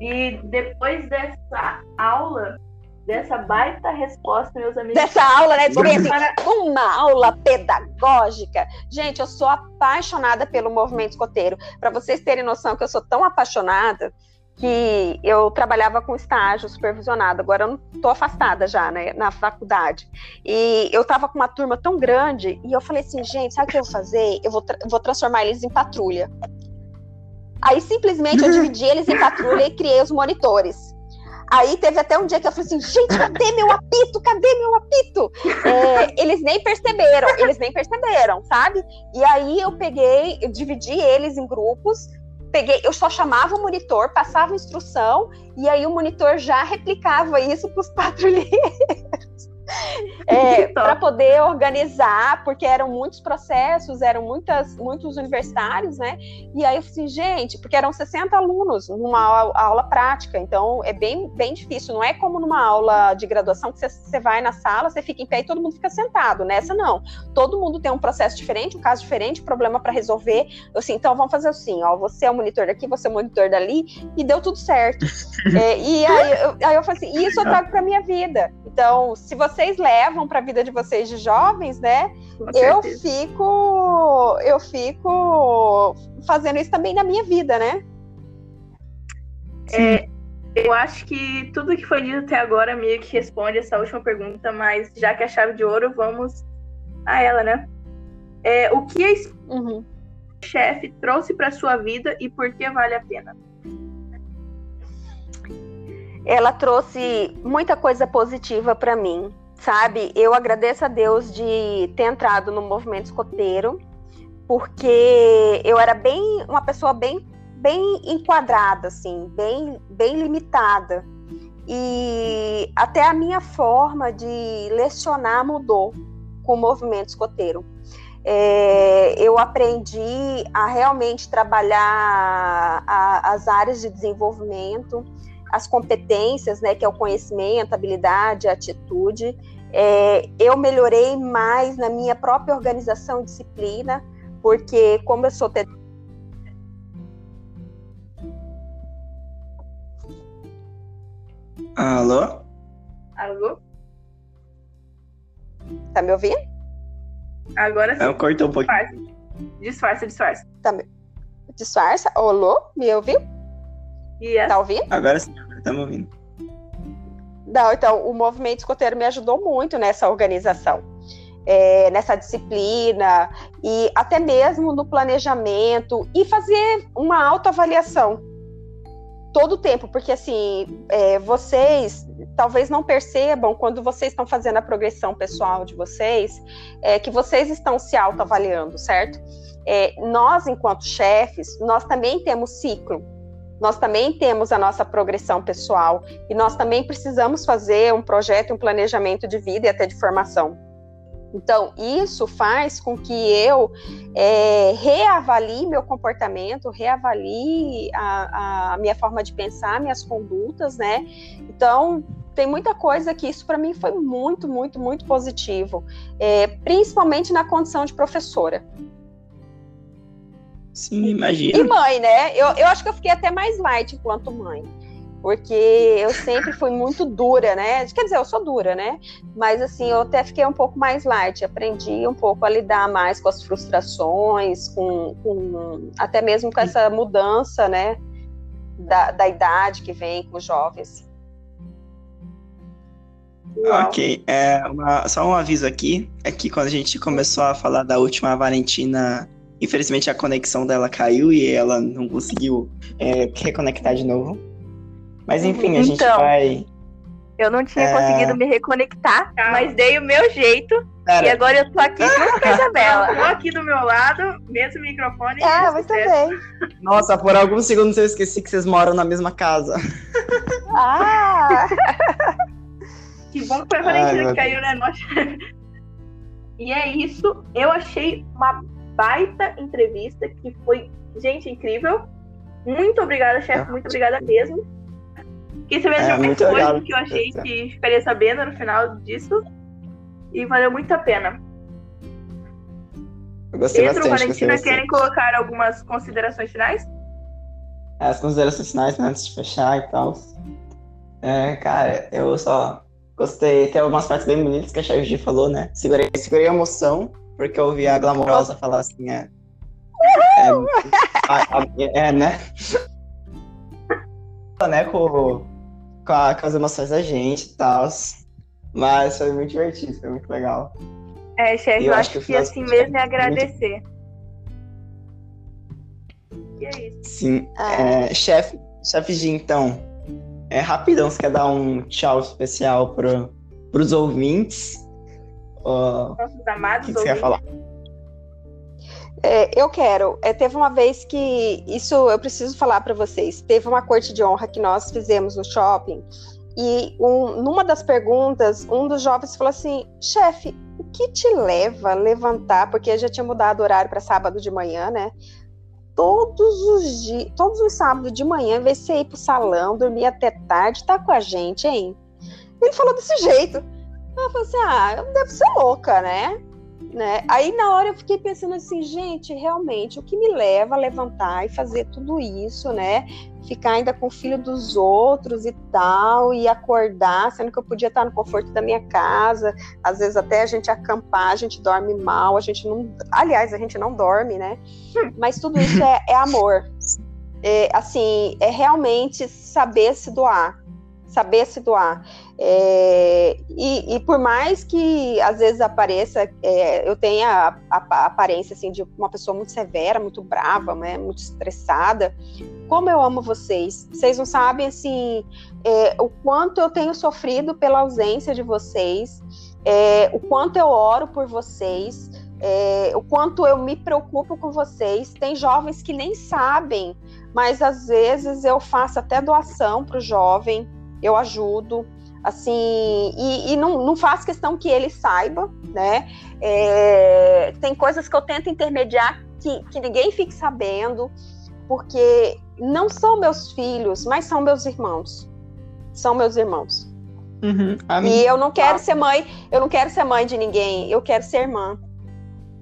e depois dessa aula, dessa baita resposta, meus amigos. Dessa aula, né? Porque, assim, Para- uma aula pedagógica. Gente, eu sou apaixonada pelo movimento escoteiro. Para vocês terem noção que eu sou tão apaixonada que eu trabalhava com estágio supervisionado. Agora eu não tô afastada já, né, na faculdade. E eu tava com uma turma tão grande e eu falei assim, gente, sabe o que eu vou fazer? Eu vou, tra- vou transformar eles em patrulha. Aí simplesmente eu dividi eles em patrulha e criei os monitores. Aí teve até um dia que eu falei assim, gente, cadê meu apito? Cadê meu apito? É, eles nem perceberam, eles nem perceberam, sabe? E aí eu peguei, eu dividi eles em grupos, peguei, eu só chamava o monitor, passava a instrução, e aí o monitor já replicava isso para os patrulheiros. É, para poder organizar, porque eram muitos processos, eram muitas, muitos universitários, né? E aí eu falei assim, gente, porque eram 60 alunos numa aula, aula prática, então é bem, bem difícil. Não é como numa aula de graduação que você, você vai na sala, você fica em pé e todo mundo fica sentado. Nessa não. Todo mundo tem um processo diferente, um caso diferente, problema para resolver. Eu assim, então vamos fazer assim, ó, você é o monitor daqui, você é o monitor dali, e deu tudo certo. É, e aí eu, aí eu falei assim, isso eu trago para minha vida. Então, se vocês levam para a vida de vocês de jovens, né? Eu fico eu fico fazendo isso também na minha vida, né? É, eu acho que tudo que foi dito até agora meio que responde essa última pergunta, mas já que é a chave de ouro, vamos a ela, né? É, o que a Uhum. chefe trouxe para sua vida e por que vale a pena? Ela trouxe muita coisa positiva para mim, sabe? Eu agradeço a Deus de ter entrado no movimento escoteiro, porque eu era bem uma pessoa bem bem enquadrada assim, bem bem limitada. E até a minha forma de lecionar mudou com o movimento escoteiro. É, eu aprendi a realmente trabalhar a- as áreas de desenvolvimento, as competências, né, que é o conhecimento, habilidade, atitude. É, eu melhorei mais na minha própria organização e disciplina, porque como eu sou Alô? Alô? tá me ouvindo? Agora sim. Eu cortou um pouquinho. Disfarça, disfarça. Disfarça? Olô, me ouviu? Essa Tá ouvindo? Agora sim, estamos ouvindo. Não, então o movimento escoteiro me ajudou muito nessa organização, é, nessa disciplina e até mesmo no planejamento e fazer uma autoavaliação todo o tempo, porque assim é, vocês talvez não percebam quando vocês estão fazendo a progressão pessoal de vocês, é, que vocês estão se autoavaliando, certo? É, nós, enquanto chefes, nós também temos ciclo. Nós também temos a nossa progressão pessoal e nós também precisamos fazer um projeto, um planejamento de vida e até de formação. Então, isso faz com que eu é, reavalie meu comportamento, reavalie a, a minha forma de pensar, minhas condutas, né? Então, tem muita coisa que isso para mim foi muito, muito, muito positivo, é, principalmente na condição de professora. Sim, imagina. E mãe, né? Eu, eu acho que eu fiquei até mais light enquanto mãe. Porque eu sempre fui muito dura, né? Quer dizer, eu sou dura, né? Mas assim, eu até fiquei um pouco mais light, aprendi um pouco a lidar mais com as frustrações, com, com até mesmo com essa mudança, né? Da, da idade que vem com os jovens. Ok, é uma, só um aviso aqui, é que quando a gente começou a falar da última Valentina, infelizmente a conexão dela caiu e ela não conseguiu é, reconectar de novo. Mas enfim, a gente Então. vai. Eu não tinha É. conseguido me reconectar, mas dei o meu jeito. E Pera, agora eu tô aqui junto com a Isabela. Tô aqui do meu lado, mesmo microfone. Ah, e muito bem. nossa, por alguns segundos eu esqueci que vocês moram na mesma casa. Ah, Que bom que foi a Ai, Valentina meu que caiu, né? Nossa. E é isso. Eu achei uma baita entrevista que foi, gente, incrível. Muito obrigada, chefe. Muito obrigada mesmo. Quis saber de É, algumas muito obrigado. que eu achei que ficaria sabendo no final disso. E valeu muito a pena. Eu gostei Pedro, bastante. Gostei Valentina, bastante. querem colocar algumas considerações finais? As considerações finais, né, antes de fechar e tal. É, cara, eu só gostei. Tem algumas partes bem bonitas que a Charge falou, né? Segurei, segurei a emoção, porque eu ouvi a glamourosa falar assim, é. É, a- é, né? né, com, com, a- com as emoções da gente e tal. Mas foi muito divertido, foi muito legal. É, chefe, Eu eu, acho que que assim mesmo é é muito- agradecer. E é isso. Sim. É, chefe, chefe G, então. É rapidão, você quer dar um tchau especial pro, pros ouvintes? O Nossos amados que, que você ouvintes. falar? É, eu quero. É, teve uma vez que isso eu preciso falar para vocês. Teve uma corte de honra que nós fizemos no shopping e um- numa das perguntas, um dos jovens falou assim: "Chefe, o que te leva a levantar? Porque já tinha mudado o horário para sábado de manhã, né? Todos os dias, todos os sábados de manhã, em vez de você ir pro salão, dormir até tarde, tá com a gente, hein?" Ele falou desse jeito. Eu falei assim: "Ah, devo ser louca, né?" né? Aí na hora eu fiquei pensando assim, gente, realmente, o que me leva a levantar e fazer tudo isso, né? Ficar ainda com o filho dos outros e tal, e acordar, sendo que eu podia estar no conforto da minha casa, às vezes até a gente acampar, a gente dorme mal, a gente não. Aliás, a gente não dorme, né? Mas tudo isso é, é amor. É, assim, é realmente saber se doar. Saber se doar. É, e, e por mais que às vezes apareça, é, eu tenha a, a- a aparência assim, de uma pessoa muito severa, muito brava, né, muito estressada, como eu amo vocês. Vocês não sabem assim, é, o quanto eu tenho sofrido pela ausência de vocês, é, o quanto eu oro por vocês, é, o quanto eu me preocupo com vocês. Tem jovens que nem sabem, mas às vezes eu faço até doação para o jovem, eu ajudo assim, e, e não, não faz questão que ele saiba, né? É, tem coisas que eu tento intermediar que, que ninguém fique sabendo, porque não são meus filhos, mas são meus irmãos. São meus irmãos. Uhum. E eu não quero ser mãe, eu não quero ser mãe de ninguém, eu quero ser irmã.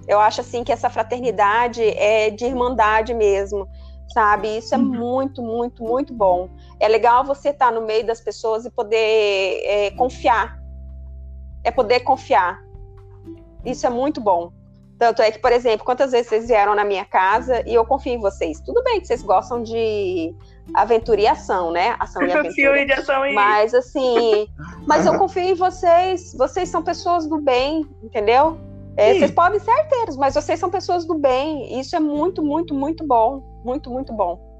Eu acho assim que essa fraternidade é de irmandade mesmo, sabe? Isso é Uhum. muito, muito, muito bom. É legal você estar no meio das pessoas e poder é, confiar. É poder confiar. Isso é muito bom. Tanto é que, por exemplo, quantas vezes vocês vieram na minha casa e eu confio em vocês. Tudo bem que vocês gostam de aventura e ação, né? Ação e aventura. De ação e. Mas assim, mas eu confio em vocês. Vocês são pessoas do bem, entendeu? É, vocês podem ser arteiros, mas vocês são pessoas do bem. Isso é muito, muito, muito bom. Muito, muito bom.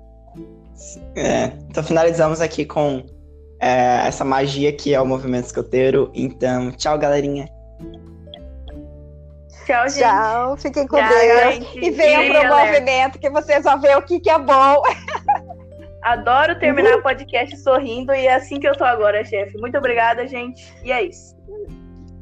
É, então finalizamos aqui com é, essa magia que é o movimento escoteiro. Então, tchau, galerinha. Tchau, gente. Tchau, fiquem com Tchau, Deus. gente. E venham pro galera, movimento que vocês vão ver o que, que é bom. Adoro terminar o podcast sorrindo e é assim que eu tô agora, chefe. Muito obrigada, gente. E é isso.